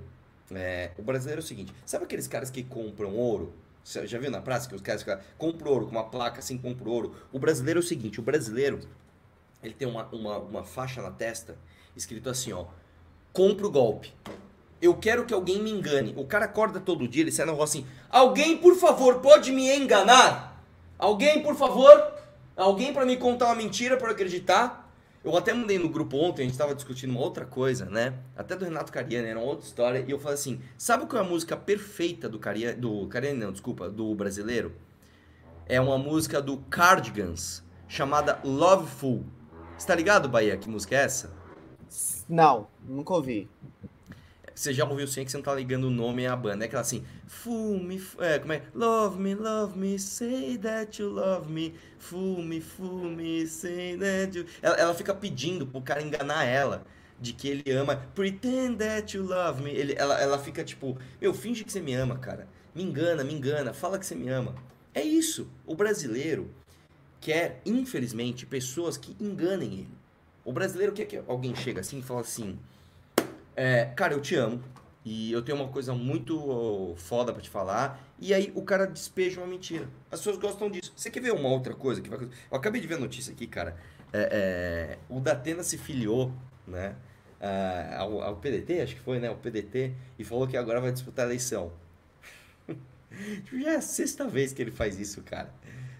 Speaker 2: é, o brasileiro é o seguinte: sabe aqueles caras que compram ouro? Você já viu na praça que os caras compram ouro com uma placa assim, compram ouro? O brasileiro é o seguinte: o brasileiro, ele tem uma, uma, uma faixa na testa escrito assim, ó. Compra o golpe. Eu quero que alguém me engane. O cara acorda todo dia, ele sai na rua assim: Alguém, por favor, pode me enganar? Alguém, por favor? Alguém pra me contar uma mentira eu acreditar? Eu até mandei no grupo ontem, a gente tava discutindo uma outra coisa, né? Até do Renato Cariani, era uma outra história. E eu falei assim: sabe qual é a música perfeita do Cariani? Do Cariani, não, desculpa, do brasileiro? É uma música do Cardigans, chamada Loveful. Você tá ligado, Bahia? Que música é essa?
Speaker 1: Não, nunca ouvi.
Speaker 2: Você já ouviu sim que você não tá ligando o nome à banda. É aquela assim, fool me, é, como é? Love me, love me, say that you love me, fool me, fool me, say that you... Ela, ela fica pedindo pro cara enganar ela, de que ele ama, pretend that you love me. Ele, ela, ela fica tipo, meu, finge que você me ama, cara. Me engana, me engana, fala que você me ama. É isso. O brasileiro quer, infelizmente, pessoas que enganem ele. O brasileiro quer que alguém chega assim e fala assim... É, cara, eu te amo. E eu tenho uma coisa muito foda pra te falar. E aí o cara despeja uma mentira. As pessoas gostam disso. Você quer ver uma outra coisa que vai Eu acabei de ver a notícia aqui, cara. É, é, o Datena se filiou, né? ah, Ao, ao PDT, acho que foi, né? O PDT. E falou que agora vai disputar a eleição. *laughs* Tipo, Já é a sexta vez que ele faz isso, cara.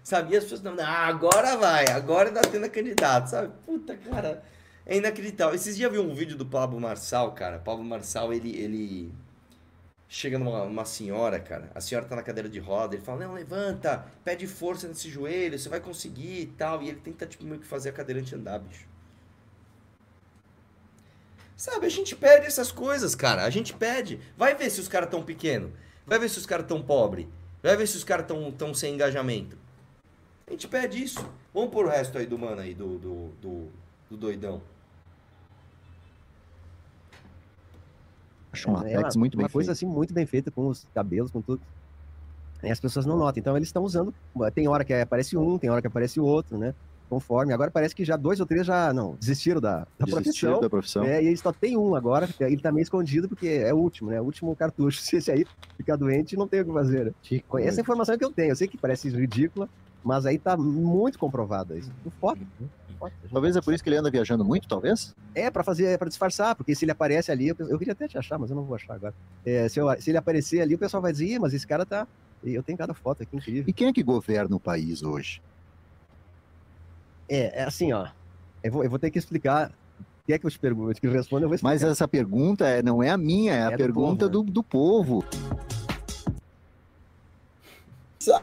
Speaker 2: Sabe? E as pessoas não, não, agora vai, agora é Datena candidato, sabe? Puta, cara. É inacreditável. Esses dias eu vi um vídeo do Pablo Marçal, cara. Pablo Marçal, ele, ele chega numa uma senhora, cara. A senhora tá na cadeira de roda. Ele fala: Não, levanta, pede força nesse joelho, você vai conseguir e tal. E ele tenta, tipo, meio que fazer a cadeirante andar, bicho. Sabe, a gente pede essas coisas, cara. A gente pede. Vai ver se os caras tão pequeno. Vai ver se os caras tão pobre. Vai ver se os caras tão, tão sem engajamento. A gente pede isso. Vamos pôr o resto aí do mano aí, do, do, do, do doidão.
Speaker 5: Acho um
Speaker 6: É
Speaker 5: Apex
Speaker 6: uma,
Speaker 5: muito bem
Speaker 6: uma coisa
Speaker 5: feito.
Speaker 6: assim muito bem feita com os cabelos, com tudo. E as pessoas não notam. Então eles estão usando. Tem hora que aparece um, tem hora que aparece o outro, né? Conforme. Agora parece que já dois ou três já não desistiram da, da
Speaker 5: Desistir
Speaker 6: profissão.
Speaker 5: da profissão.
Speaker 6: É, e aí só tem um agora, ele tá meio escondido, porque é o último, né? O último cartucho. *laughs* Se esse aí ficar doente, não tem o que fazer. né?
Speaker 5: Que
Speaker 6: Essa é a informação que eu tenho. Eu sei que parece ridícula, mas aí tá muito comprovado isso. Não foto. Né?
Speaker 5: Talvez é por isso que ele anda viajando muito, talvez?
Speaker 6: É, pra fazer, é pra disfarçar, porque se ele aparece ali, eu, eu queria até te achar, mas eu não vou achar agora. É, se, eu- se ele aparecer ali, o pessoal vai dizer, "Ih, mas esse cara tá. Eu tenho cada foto aqui incrível.
Speaker 5: E quem é que governa o país hoje?
Speaker 6: É, é assim, ó. Eu vou, eu vou ter que explicar. Quer que eu te pergunte, que eu responda, eu vou explicar.
Speaker 5: Mas essa pergunta é, não é a minha, é a
Speaker 6: É do
Speaker 5: pergunta
Speaker 6: povo,
Speaker 5: do, do povo.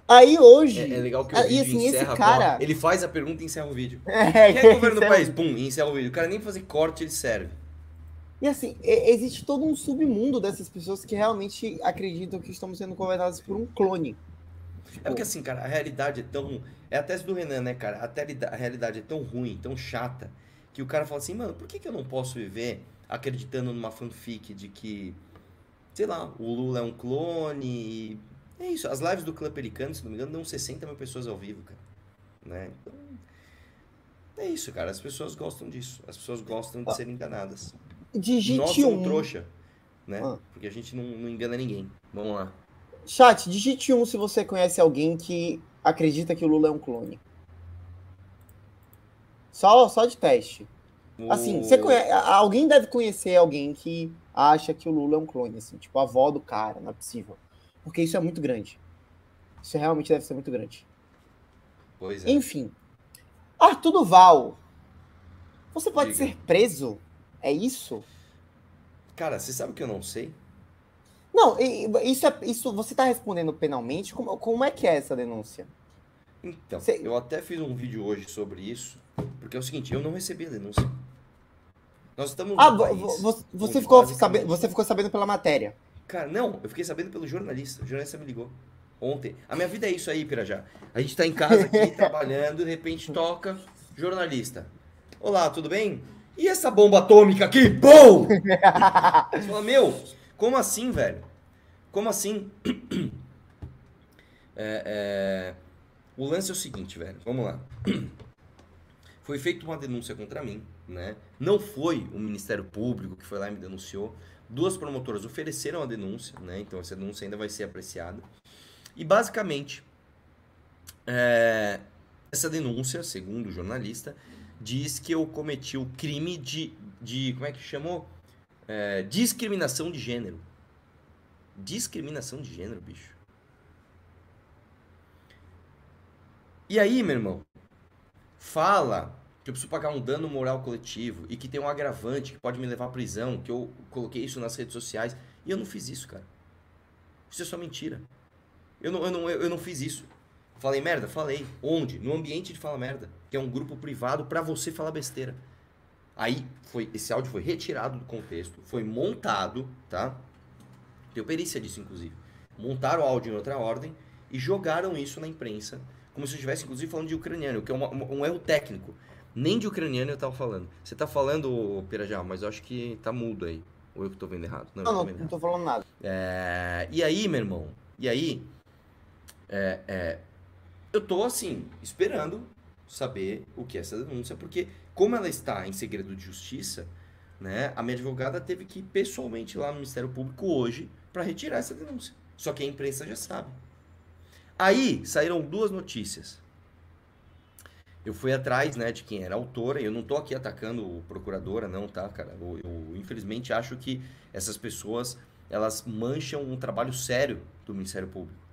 Speaker 1: Aí hoje.
Speaker 2: É, é legal que o
Speaker 1: Ah,
Speaker 2: vídeo
Speaker 1: assim,
Speaker 2: encerra.
Speaker 1: cara-
Speaker 2: ele faz a pergunta e encerra o vídeo. *laughs*
Speaker 1: É,
Speaker 2: Quem é governo do
Speaker 1: é
Speaker 2: país? Pum, encerra o vídeo. O cara nem fazer corte, ele serve.
Speaker 1: E assim, existe todo um submundo dessas pessoas que realmente acreditam que estamos sendo governadas por um clone.
Speaker 2: É porque assim, cara, a realidade é tão. É a tese do Renan, né, cara? A, realida- a realidade é tão ruim, tão chata, que o cara fala assim, mano, por que, que eu não posso viver acreditando numa fanfic de que, sei lá, o Lula é um clone? e- É isso, as lives do Clã Pelicano, se não me engano, dão 60 mil pessoas ao vivo, cara. Né? Então. É isso, cara. As pessoas gostam disso. As pessoas gostam de serem enganadas. Nós
Speaker 1: Digite
Speaker 2: somos
Speaker 1: um.
Speaker 2: trouxa, né?
Speaker 1: Ah.
Speaker 2: Porque a gente não, não engana ninguém. Vamos lá.
Speaker 1: Chat, digite um se você conhece alguém que acredita que o Lula é um clone. Só, só de teste. Assim,
Speaker 2: O-
Speaker 1: você conhece, alguém deve conhecer alguém que acha que o Lula é um clone, assim, tipo a avó do cara, não é possível. Porque isso é muito grande. Isso realmente deve ser muito grande.
Speaker 2: Pois é.
Speaker 1: Enfim. Arthur Duval. Você pode
Speaker 2: Diga.
Speaker 1: ser preso? É isso?
Speaker 2: Cara, você sabe que eu não sei?
Speaker 1: Não, isso, é, isso você tá respondendo penalmente? Como, como é que é essa denúncia?
Speaker 2: Então,
Speaker 1: Cê-
Speaker 2: eu até fiz um vídeo hoje sobre isso, porque é o seguinte, eu não recebi a denúncia. Nós estamos
Speaker 1: Ah,
Speaker 2: país
Speaker 1: vo- você, ficou sabendo, você ficou sabendo pela matéria.
Speaker 2: Cara, não, eu fiquei sabendo pelo jornalista. O jornalista me ligou ontem. A minha vida é isso aí, Pirajá. A gente tá em casa aqui, *laughs* trabalhando, de repente toca jornalista. Olá, tudo bem? E essa bomba atômica aqui? Bom! Você fala, meu, como assim, velho? Como assim? *clears throat* É, é, O lance é o seguinte, velho. Vamos lá. *clears throat* Foi feita uma denúncia contra mim, né? Não foi o Ministério Público que foi lá e me denunciou. Duas promotoras ofereceram a denúncia, né? Então essa denúncia ainda vai ser apreciada. E basicamente, é, essa denúncia, segundo o jornalista, diz que eu cometi o crime de, de como é que chamou? É, discriminação de gênero. Discriminação de gênero, bicho. E aí, meu irmão, fala que eu preciso pagar um dano moral coletivo e que tem um agravante que pode me levar à prisão, que eu coloquei isso nas redes sociais. E eu não fiz isso, cara. Isso é só mentira. Eu não, eu não, eu não fiz isso. Falei merda? Falei. Onde? No ambiente de Fala Merda, que é um grupo privado para você falar besteira. Aí foi esse áudio foi retirado do contexto, foi montado, tá? Tenho perícia disso, inclusive. Montaram o áudio em outra ordem e jogaram isso na imprensa como se eu estivesse, inclusive, falando de ucraniano, que é uma, um erro técnico. Nem de ucraniano eu estava falando. Você está falando, Pirajá, mas eu acho que tá mudo aí. Ou eu que estou vendo errado?
Speaker 1: Não, não, não, não tô falando nada.
Speaker 2: É... E aí, meu irmão? E aí? É, é... Eu tô, assim, esperando saber o que é essa denúncia, porque como ela está em segredo de justiça, né, a minha advogada teve que ir pessoalmente lá no Ministério Público hoje para retirar essa denúncia. Só que a imprensa já sabe. Aí saíram duas notícias. Eu fui atrás, né, de quem era a autora, e eu não tô aqui atacando o procuradora, não, tá, cara? Eu, eu, infelizmente acho que essas pessoas, elas mancham um trabalho sério do Ministério Público.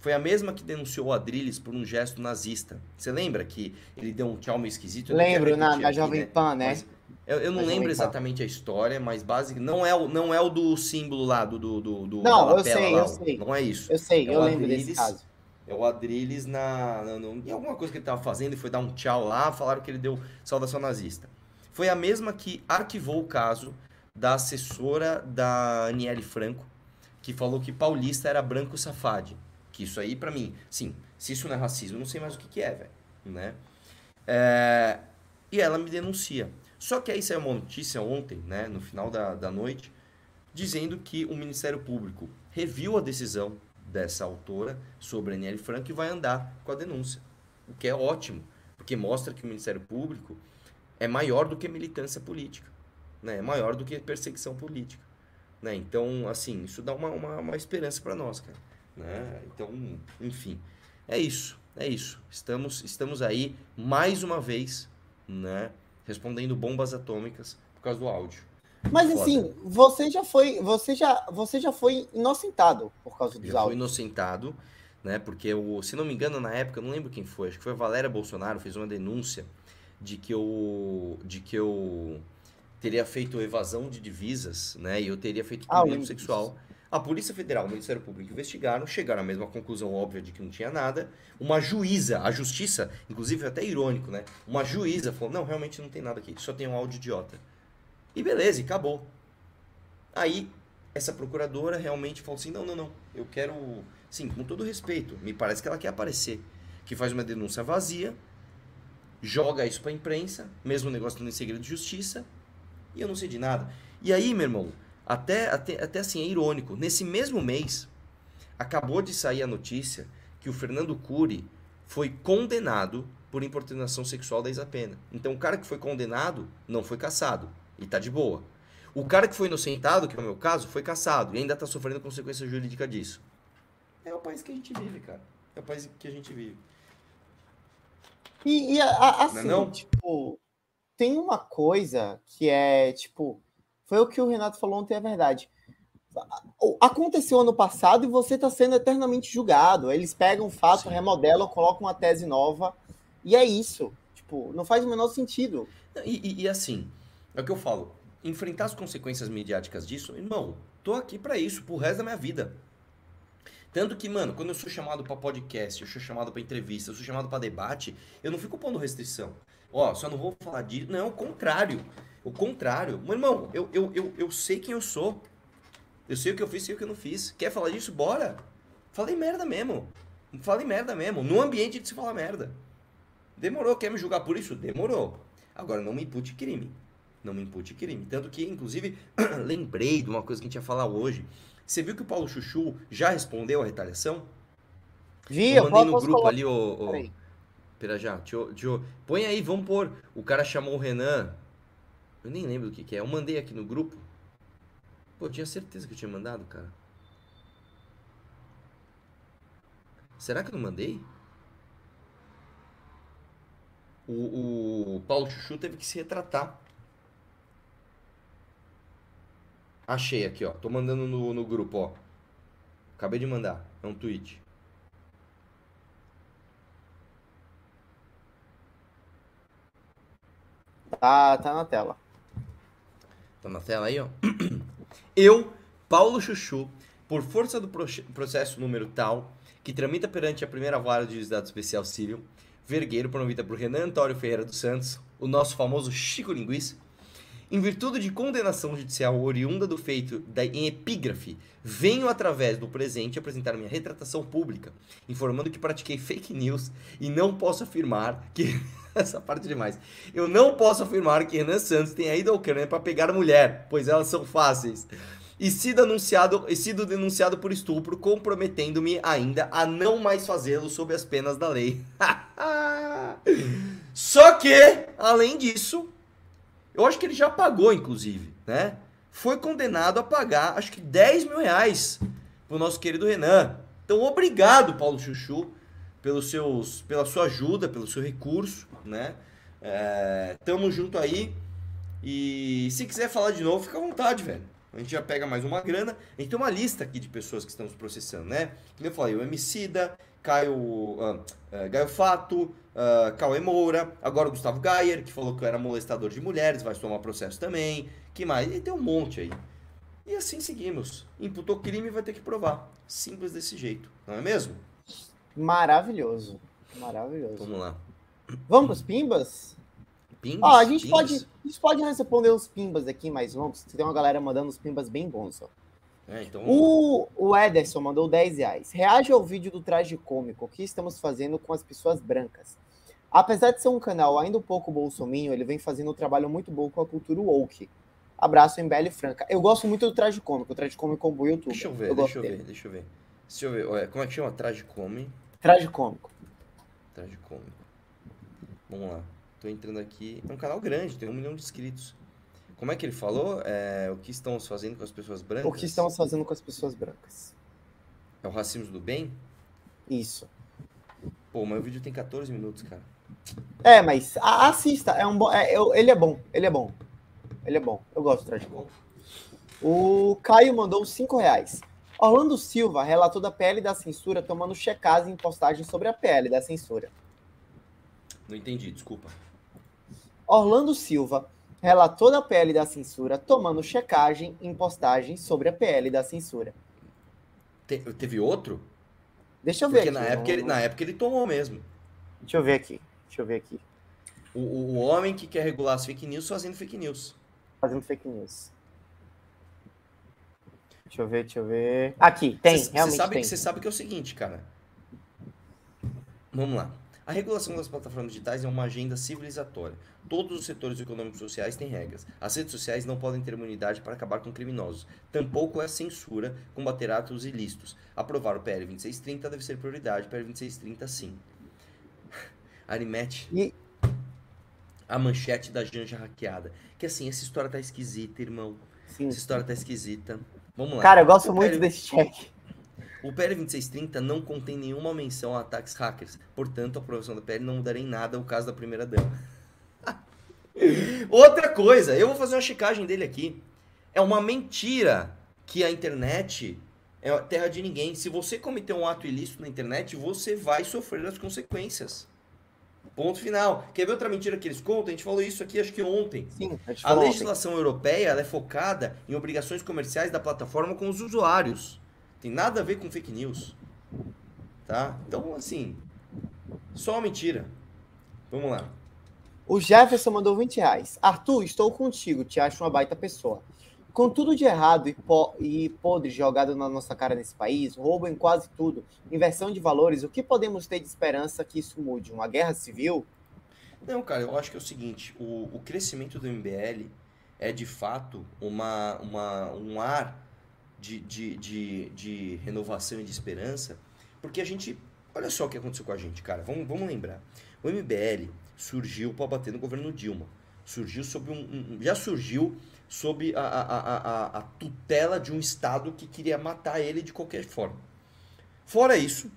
Speaker 2: Foi a mesma que denunciou o Adrilles por um gesto nazista. Você lembra que ele deu um tchau meio esquisito?
Speaker 1: Lembro, na, na Jovem Pan, né?
Speaker 2: Eu, eu não lembro exatamente a história, mas basicamente não é o, não é o do símbolo lá, do, do, do
Speaker 1: Não, eu sei,
Speaker 2: lá,
Speaker 1: eu sei.
Speaker 2: Não é isso.
Speaker 1: Eu sei,
Speaker 2: é
Speaker 1: eu lembro desse caso.
Speaker 2: É o Adrilles na, na, em alguma coisa que ele estava fazendo e foi dar um tchau lá, falaram que ele deu saudação nazista. Foi a mesma que arquivou o caso da assessora da Aniele Franco, que falou que paulista era branco safade. Que isso aí, para mim, sim, se isso não é racismo, não sei mais o que, que é, velho. Né? É, e ela me denuncia. Só que aí saiu uma notícia ontem, né, no final da, da noite, dizendo que o Ministério Público reviu a decisão dessa autora sobre a Aniele Franco e vai andar com a denúncia. O que é ótimo, porque mostra que o Ministério Público é maior do que militância política, né? é maior do que perseguição política. Né? Então, assim, isso dá uma, uma, uma esperança para nós, cara. Né? Então, enfim, é isso, é isso. Estamos, estamos aí, mais uma vez, né? respondendo bombas atômicas por causa do áudio.
Speaker 1: Mas Foda. assim, você já foi, você já, você já foi inocentado por causa dos já áudios.
Speaker 2: Fui inocentado, né? Porque eu, se não me engano, na época, eu não lembro quem foi, acho que foi a Valéria Bolsonaro, fez uma denúncia de que eu de que eu teria feito evasão de divisas, né? E eu teria feito turismo ah, sexual. A Polícia Federal, o Ministério Público investigaram, chegaram à mesma conclusão óbvia de que não tinha nada. Uma juíza, a justiça, inclusive até irônico, né? Uma juíza falou: "Não, realmente não tem nada aqui, só tem um áudio idiota". E beleza, e acabou. Aí, essa procuradora realmente falou assim: não, não, não, eu quero. Sim, com todo respeito, me parece que ela quer aparecer. Que faz uma denúncia vazia, joga isso pra imprensa, mesmo negócio em segredo de justiça, e eu não sei de nada. E aí, meu irmão, até, até, até assim, é irônico. Nesse mesmo mês, acabou de sair a notícia que o Fernando Cury foi condenado por importunação sexual da Isapena. Então, o cara que foi condenado não foi caçado. E tá de boa. O cara que foi inocentado, que é o meu caso, foi caçado e ainda tá sofrendo consequência jurídica disso. É o país que a gente vive, cara. É o país que a gente vive.
Speaker 1: E, e a, a, assim, não é não? tipo, tem uma coisa que é, tipo, foi o que o Renato falou ontem, é verdade. Aconteceu ano passado e você está sendo eternamente julgado. Eles pegam um fato, Sim. remodelam, colocam uma tese nova e é isso. Tipo, não faz o menor sentido.
Speaker 2: E, e, e assim, é o que eu falo. Enfrentar as consequências midiáticas disso, irmão, tô aqui para isso, pro resto da minha vida. Tanto que, mano, quando eu sou chamado para podcast, eu sou chamado para entrevista, eu sou chamado para debate, eu não fico pondo restrição. Ó, só não vou falar disso. Não, o contrário. O contrário. Meu irmão, eu, eu, eu, eu sei quem eu sou. Eu sei o que eu fiz, sei o que eu não fiz. Quer falar disso? Bora. Falei merda mesmo. Falei merda mesmo. No ambiente de se falar merda. Demorou. Quer me julgar por isso? Demorou. Agora não me impute crime não me impute crime. Tanto que, inclusive, *clears throat* lembrei de uma coisa que a gente ia falar hoje. Você viu que o Paulo Chuchu já respondeu a retaliação?
Speaker 1: Vi,
Speaker 2: eu mandei no grupo ali o. o... Pera já, deixa eu, deixa eu- Põe aí, vamos pôr. O cara chamou o Renan. Eu nem lembro do que, que é. Eu mandei aqui no grupo. Pô, eu tinha certeza que eu tinha mandado, cara. Será que eu não mandei? O, o Paulo Chuchu teve que se retratar. Achei aqui, ó. Tô mandando no, no grupo, ó. Acabei de mandar. É um tweet.
Speaker 1: Tá, tá na tela.
Speaker 2: Tá na tela aí, ó. *clears throat* Eu, Paulo Chuchu, por força do processo número tal, que tramita perante a primeira vara de juizado especial civil, vergueiro provida por Renan Antônio Ferreira dos Santos, o nosso famoso Chico Linguiça, em virtude de condenação judicial oriunda do feito da, em epígrafe, venho através do presente apresentar minha retratação pública, informando que pratiquei fake news e não posso afirmar que. *laughs* Essa parte é demais. Eu não posso afirmar que Renan Santos tenha ido ao Ucrânia para pegar mulher, pois elas são fáceis. E sido, anunciado, e sido denunciado por estupro, comprometendo-me ainda a não mais fazê-lo sob as penas da lei. *laughs* Só que, além disso, eu acho que ele já pagou, inclusive, né? Foi condenado a pagar, acho que 10 mil reais pro nosso querido Renan. Então, obrigado, Paulo Chuchu, pelos seus, pela sua ajuda, pelo seu recurso, né? É, tamo junto aí. E se quiser falar de novo, fica à vontade, velho. A gente já pega mais uma grana. A gente tem uma lista aqui de pessoas que estamos processando, né? Como eu falei, o Emicida, Caio, ah, Gaio Fato, ah, Cauê Moura, agora o Gustavo Gayer, que falou que eu era molestador de mulheres, vai tomar processo também. Que mais? E tem um monte aí. E assim seguimos. Imputou crime vai ter que provar. Simples desse jeito, não é mesmo?
Speaker 1: Maravilhoso. Maravilhoso.
Speaker 2: Vamos lá.
Speaker 1: Vamos pimbas?
Speaker 2: Pingos,
Speaker 1: Ó, a gente
Speaker 2: pingos.
Speaker 1: pode, a gente pode responder uns pimbas aqui mais longos. Tem uma galera mandando uns pimbas bem bons, ó.
Speaker 2: É, então,
Speaker 1: O, o Ederson mandou 10 reais. Reage ao vídeo do traje cômico. O que estamos fazendo com as pessoas brancas? Apesar de ser um canal ainda um pouco bolsominho, ele vem fazendo um trabalho muito bom com a cultura woke. Abraço, Embele Franca. Eu gosto muito do traje cômico. O traje cômico é YouTube.
Speaker 2: deixa eu ver,
Speaker 1: eu
Speaker 2: deixa eu ver, deixa eu ver. Deixa eu ver. Olha, como é que chama? Tragicome.
Speaker 1: Traje cômico.
Speaker 2: Tragicômico. Vamos lá. Tô entrando aqui. É um canal grande, tem um milhão de inscritos. Como é que ele falou? É, o que estamos fazendo com as pessoas brancas?
Speaker 1: O que estamos fazendo com as pessoas brancas?
Speaker 2: É o racismo do bem?
Speaker 1: Isso.
Speaker 2: Pô, mas o vídeo tem 14 minutos, cara.
Speaker 1: É, mas assista. É um bom, é, eu- ele é bom. Ele é bom. Ele é bom. Eu gosto do traje cômico. O Caio mandou 5 reais. Orlando Silva relatou da PL da censura tomando checagem em postagem sobre a PL da censura.
Speaker 2: Não entendi, desculpa.
Speaker 1: Orlando Silva relatou da PL da censura tomando checagem em postagem sobre a PL da censura.
Speaker 2: Te- teve outro?
Speaker 1: Deixa eu ver
Speaker 2: Porque
Speaker 1: aqui.
Speaker 2: na época, ele,
Speaker 1: não-
Speaker 2: na época ele tomou mesmo.
Speaker 1: Deixa eu ver aqui. Deixa eu ver aqui.
Speaker 2: O, o, homem que quer regular as fake news fazendo fake news.
Speaker 1: Fazendo fake news. Deixa eu ver, deixa eu ver. Aqui, tem,
Speaker 2: Cê- cê
Speaker 1: realmente
Speaker 2: sabe,
Speaker 1: tem.
Speaker 2: Você sabe que é o seguinte, cara. Vamos lá. A regulação das plataformas digitais é uma agenda civilizatória. Todos os setores econômicos e sociais têm regras. As redes sociais não podem ter imunidade para acabar com criminosos. Tampouco é a censura combater atos ilícitos. Aprovar o PL 2630 deve ser prioridade. PL 2630, sim. Arimete.
Speaker 1: E-
Speaker 2: A manchete da Janja hackeada. Que assim, essa história tá esquisita, irmão.
Speaker 1: Sim.
Speaker 2: Essa história tá esquisita. Vamos lá.
Speaker 1: Cara, eu gosto
Speaker 2: O
Speaker 1: muito
Speaker 2: PL
Speaker 1: desse check.
Speaker 2: o PL 2630 não contém nenhuma menção a ataques hackers. Portanto, a aprovação da PL não mudaria em nada o caso da primeira dama. *laughs* Outra coisa, eu vou fazer uma checagem dele aqui. É uma mentira que a internet é terra de ninguém. Se você cometer um ato ilícito na internet, você vai sofrer as consequências. Ponto final. Quer ver outra mentira que eles contam? A gente falou isso aqui acho que ontem.
Speaker 1: Sim, a falou ontem.
Speaker 2: legislação europeia é focada em obrigações comerciais da plataforma com os usuários. Tem nada a ver com fake news. Tá? Então, assim, só uma mentira. Vamos lá.
Speaker 1: O Jefferson mandou 20 reais. Arthur, estou contigo, te acho uma baita pessoa. Com tudo de errado e, po e podre jogado na nossa cara nesse país, roubo em quase tudo, inversão de valores, o que podemos ter de esperança que isso mude? Uma guerra civil?
Speaker 2: Não, cara, eu acho que é o seguinte: o, o crescimento do MBL é de fato uma, uma, um ar de, de, de, de renovação e de esperança, porque a gente. Olha só o que aconteceu com a gente, cara. Vamos, vamos lembrar. O MBL surgiu para bater no governo Dilma. Surgiu sob um, um- já surgiu sob a, a, a, a, tutela de um Estado que queria matar ele de qualquer forma. Fora isso,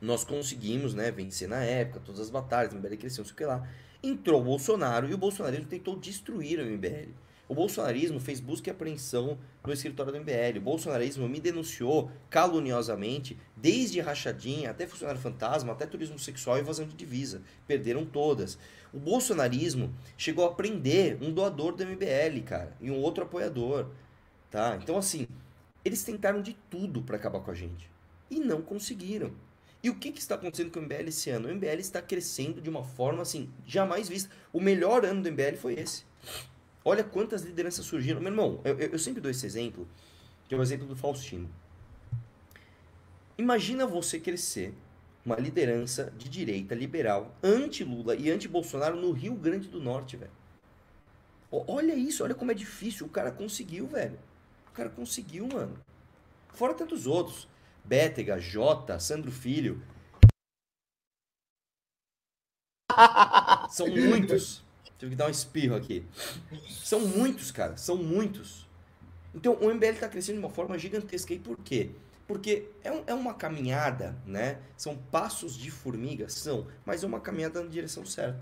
Speaker 2: nós conseguimos né, vencer na época todas as batalhas, o MBL cresceu, não sei o que lá. Entrou o Bolsonaro e o bolsonarismo tentou destruir o MBL. O bolsonarismo fez busca e apreensão no escritório do MBL. O bolsonarismo me denunciou caluniosamente, desde rachadinha até funcionário fantasma, até turismo sexual e evasão de divisa. Perderam todas. O bolsonarismo chegou a prender um doador do MBL, cara, e um outro apoiador, tá? Então assim, eles tentaram de tudo para acabar com a gente e não conseguiram. E o que, que está acontecendo com o MBL esse ano? O MBL está crescendo de uma forma assim, jamais vista. O melhor ano do MBL foi esse. Olha quantas lideranças surgiram. Meu irmão, eu, eu- sempre dou esse exemplo, que é o exemplo do Faustino. Imagina você crescer uma liderança de direita liberal, anti-Lula e anti-Bolsonaro no Rio Grande do Norte, velho. Olha isso, olha como é difícil. O cara conseguiu, velho. O cara conseguiu, mano. Fora tantos outros. Bétega, Jota, Sandro Filho. *laughs* São muitos. Tive que dar um espirro aqui. São muitos, cara. São muitos. Então o MBL está crescendo de uma forma gigantesca. E por quê? Porque é, um- é uma caminhada, né? São passos de formiga, são, mas é uma caminhada na direção certa.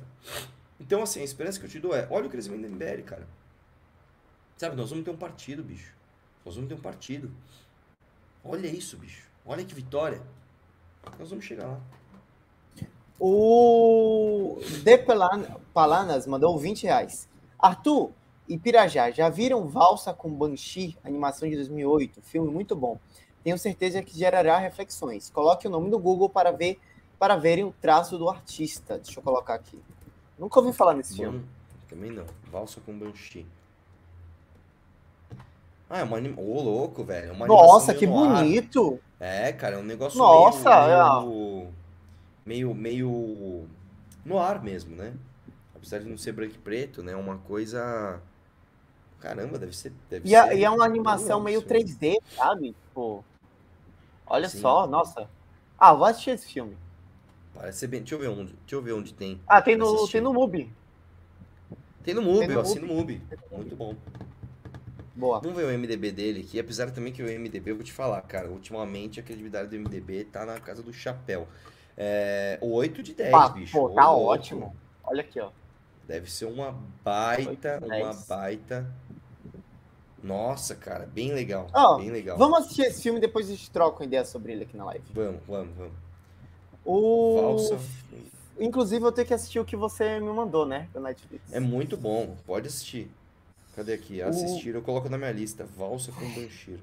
Speaker 2: Então, assim, a esperança que eu te dou é: olha o crescimento do MBL, cara. Sabe, nós vamos ter um partido, bicho. Nós vamos ter um partido. Olha isso, bicho. Olha que vitória. Nós vamos chegar lá.
Speaker 1: O De Palanas mandou 20 reais. Arthur e Pirajá, já viram Valsa com Banshee, animação de 2008? Filme muito bom. Tenho certeza que gerará reflexões. Coloque o nome do Google para ver para verem o traço do artista. Deixa eu colocar aqui. Nunca ouvi falar nesse filme.
Speaker 2: Bom, também não. Valsa com Banshee. Ah, é uma anima... Ô, louco, velho. é uma
Speaker 1: Nossa, que
Speaker 2: no
Speaker 1: bonito!
Speaker 2: É, cara, é um negócio
Speaker 1: Nossa,
Speaker 2: meio, meio, meio, meio no ar mesmo, né? Apesar de não ser branco e preto, né? Uma coisa... Caramba, deve ser... Deve
Speaker 1: E, é-
Speaker 2: ser
Speaker 1: e é uma animação meio
Speaker 2: isso.
Speaker 1: 3D, sabe? Tipo, olha
Speaker 2: Sim.
Speaker 1: só, nossa. Ah, vou assistir esse filme.
Speaker 2: Parece ser bem... Deixa eu ver onde, deixa eu ver onde tem.
Speaker 1: Ah, tem no,
Speaker 2: assistir.
Speaker 1: tem no MUBI.
Speaker 2: Tem no MUBI,
Speaker 1: no
Speaker 2: eu assino o MUBI. Muito bom.
Speaker 1: Boa.
Speaker 2: Vamos ver o MDB dele aqui, apesar também que o MDB, eu vou te falar, cara, ultimamente a credibilidade do MDB tá na casa do chapéu. É, 8 de 10,
Speaker 1: Ah,
Speaker 2: bicho.
Speaker 1: pô, tá
Speaker 2: louco.
Speaker 1: ótimo. Olha aqui, ó.
Speaker 2: Deve ser uma baita,
Speaker 1: 8
Speaker 2: uma
Speaker 1: 10.
Speaker 2: baita. Nossa, cara, bem legal.
Speaker 1: Ó,
Speaker 2: bem legal.
Speaker 1: Vamos assistir esse filme e depois a gente troca uma ideia sobre ele aqui na live.
Speaker 2: Vamos, vamos, vamos.
Speaker 1: O...
Speaker 2: Valsa.
Speaker 1: Inclusive, eu tenho que assistir o que você me mandou, né? Da Netflix.
Speaker 2: É muito bom, pode assistir. Cadê aqui?
Speaker 1: O-
Speaker 2: Assistir, eu coloco na minha lista. Valsa com Banshiro.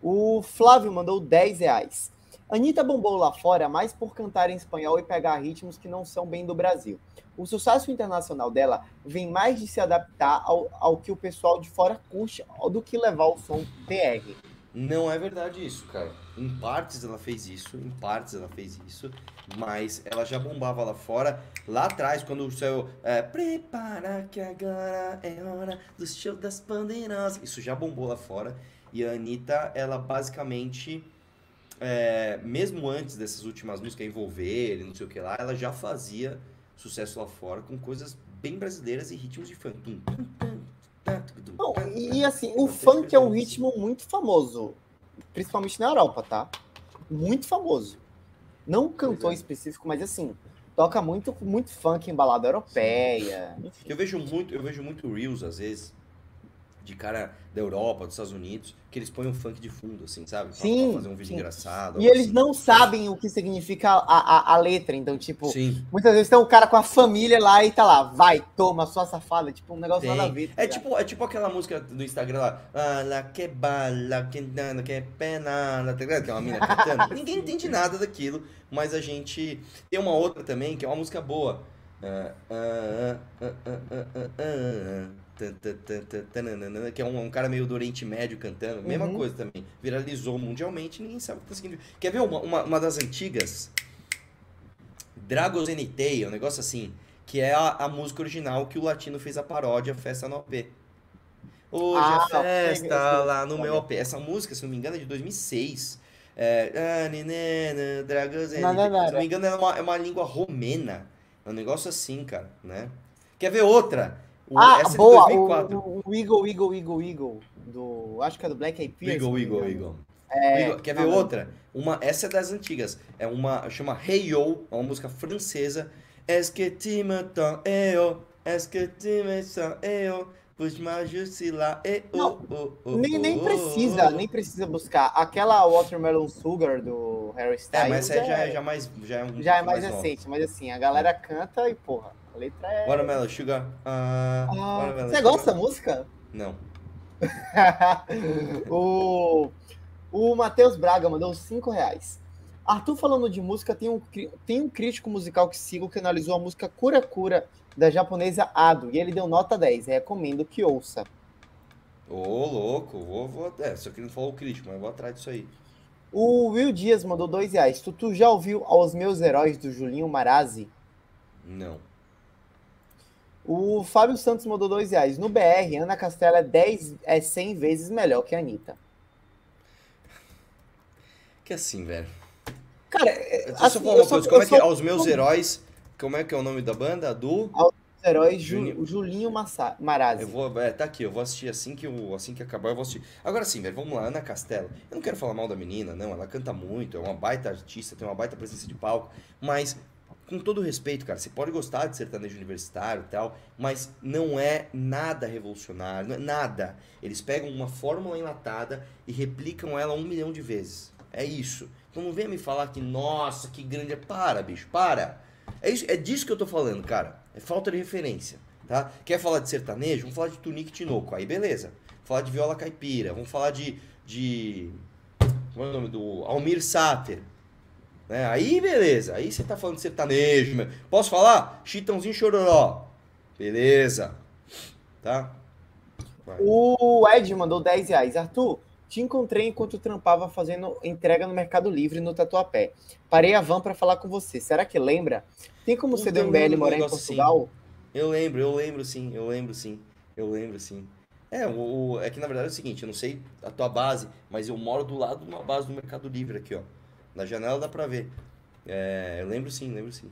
Speaker 1: O Flávio mandou 10 reais. Anitta bombou lá fora mais por cantar em espanhol e pegar ritmos que não são bem do Brasil. O sucesso internacional dela vem mais de se adaptar ao, ao que o pessoal de fora curte do que levar o som TR.
Speaker 2: Não é verdade isso, cara. Em partes ela fez isso, em partes ela fez isso, mas ela já bombava lá fora. Lá atrás, quando o seu. É, Prepara que agora é hora do show das bandeiras. Isso já bombou lá fora. E a Anitta, ela basicamente. É, mesmo antes dessas últimas músicas envolver e não sei o que lá, ela já fazia sucesso lá fora com coisas bem brasileiras e ritmos de funk.
Speaker 1: Não, e, assim, o funk é um ritmo muito famoso, principalmente na Europa, tá? Muito famoso. Não um cantor
Speaker 2: é.
Speaker 1: específico, mas assim, toca muito, muito funk em balada europeia. Enfim.
Speaker 2: Eu vejo muito, eu vejo muito Reels, às vezes, de cara da Europa, dos Estados Unidos, que eles põem um funk de fundo, assim, sabe?
Speaker 1: Sim,
Speaker 2: pra fazer um vídeo
Speaker 1: sim.
Speaker 2: engraçado.
Speaker 1: E eles
Speaker 2: assim.
Speaker 1: não sabem o que significa a, a, a letra, então, tipo,
Speaker 2: Sim.
Speaker 1: muitas vezes tem um cara com a família lá e tá lá, vai, toma, sua safada, tipo, um negócio nada a
Speaker 2: Tem.
Speaker 1: ver. tá
Speaker 2: É tipo, é tipo aquela música do Instagram lá. Ah, la que bala, que nana, que pena. Tá ligado? Que é uma mina *laughs* cantando. Ninguém entende nada daquilo, mas a gente. Tem uma outra também, que é uma música boa. Ah, ah, ah, Que é um, um cara meio do Oriente Médio cantando. Mesma
Speaker 1: Uhum.
Speaker 2: coisa também. Viralizou mundialmente ninguém sabe o que tá seguindo. Quer ver uma, uma, uma das antigas? Dragos NT, um negócio assim. Que é a, a música original que o Latino fez a paródia Festa no AP. Hoje
Speaker 1: Ah,
Speaker 2: é festa
Speaker 1: sei,
Speaker 2: lá no
Speaker 1: eu
Speaker 2: meu. AP. Essa música, se não me engano, é de 2006. É, ah, nenena, dragões,
Speaker 1: Não, não, não,
Speaker 2: se não me engano, é uma, é uma língua romena. É um negócio assim, cara, né? Quer ver outra? O-
Speaker 1: Ah,
Speaker 2: essa é de
Speaker 1: boa!
Speaker 2: 2004.
Speaker 1: O, o Eagle, Eagle, Eagle, Eagle. Do, acho que é do Black Eyed Peas.
Speaker 2: Eagle, Eagle. Eagle.
Speaker 1: É,
Speaker 2: Eagle. Quer ver
Speaker 1: não,
Speaker 2: outra? Uma, essa é das antigas. É uma, chama Hey Yo, é uma música francesa. Est-ce que tu m'entends, eh oh? Est-ce que tu me sens, eh oh? Eh oh,
Speaker 1: Não,
Speaker 2: oh, oh,
Speaker 1: Nem, nem precisa, nem precisa buscar. Aquela Watermelon Sugar do Harry
Speaker 2: É,
Speaker 1: Styles
Speaker 2: mas essa aí já, é- já, mais, já é um
Speaker 1: já é mais
Speaker 2: nova.
Speaker 1: recente, mas assim, a galera canta e porra, a letra é.
Speaker 2: Watermelon Sugar. Ah,
Speaker 1: Ah,
Speaker 2: Watermelon
Speaker 1: você
Speaker 2: Sugar.
Speaker 1: gosta da música?
Speaker 2: Não. *laughs*
Speaker 1: o o Matheus Braga mandou 5 reais. Arthur falando de música, tem um, tem um crítico musical que sigo que analisou a música Cura Cura da japonesa Ado e ele deu nota 10. Recomendo que ouça.
Speaker 2: Ô, louco, vou, vou. É, só que não falou o crítico, mas eu vou atrás disso aí.
Speaker 1: O Will Dias mandou 2 reais. Tu, tu já ouviu Aos Meus Heróis do Julinho Marazzi?
Speaker 2: Não.
Speaker 1: O Fábio Santos mandou 2 reais. No BR, Ana Castela é, 10, é 100 vezes melhor que a Anitta.
Speaker 2: Que assim, velho.
Speaker 1: Cara,
Speaker 2: Deixa eu
Speaker 1: assim,
Speaker 2: só falar uma coisa. Como é que é?
Speaker 1: sou-
Speaker 2: Aos meus heróis. Como é que é o nome da banda? Do.
Speaker 1: Os heróis Ju-
Speaker 2: Julinho-
Speaker 1: o Julinho Massa- Marazzi.
Speaker 2: Eu vou, é, tá aqui, eu vou assistir assim que, eu, assim que acabar, eu vou assistir. Agora sim, velho, vamos lá, Ana Castela. Eu não quero falar mal da menina, não, ela canta muito, é uma baita artista, tem uma baita presença de palco, mas com todo respeito, cara, você pode gostar de sertanejo universitário e tal, mas não é nada revolucionário, não é nada. Eles pegam uma fórmula enlatada e replicam ela um milhão de vezes. É isso. Então não venha me falar que, nossa, que grande. Para, bicho, para. É, isso, é disso que eu tô falando, cara. É falta de referência, tá? Quer falar de sertanejo? Vamos falar de Tunique Tinoco. Aí beleza. Vamos falar de viola caipira. Vamos falar de. de como é o nome do. Almir Sater. Né? Aí beleza. Aí você tá falando de sertanejo, meu. Posso falar? Chitãozinho Chororó. Beleza. Tá? Vai.
Speaker 1: O Ed mandou 10 reais. Arthur, te encontrei enquanto trampava fazendo entrega no Mercado Livre no Tatuapé. Parei a van para falar com você. Será que lembra? Tem como
Speaker 2: Puta,
Speaker 1: você do MBL morar em
Speaker 2: assim.
Speaker 1: Portugal?
Speaker 2: Eu lembro, eu lembro sim, eu lembro sim, eu lembro sim. É, o- é que na verdade é o seguinte, eu não sei a tua base, mas eu moro do lado de uma base do Mercado Livre aqui, ó. Na janela dá pra ver. É, eu lembro sim, lembro sim.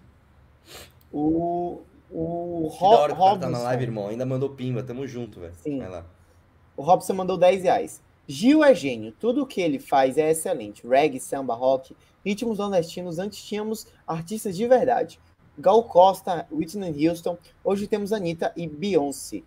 Speaker 1: O, o
Speaker 2: Que da hora
Speaker 1: Ro
Speaker 2: que tá na live, irmão. Ainda mandou pimba, tamo junto, velho.
Speaker 1: Sim.
Speaker 2: Vai lá.
Speaker 1: o Robson mandou 10 reais. Gil é gênio. Tudo o que ele faz é excelente. Reggae, samba, rock, ritmos nordestinos. Antes tínhamos artistas de verdade. Gal Costa, Whitney Houston. Hoje temos Anitta e Beyoncé.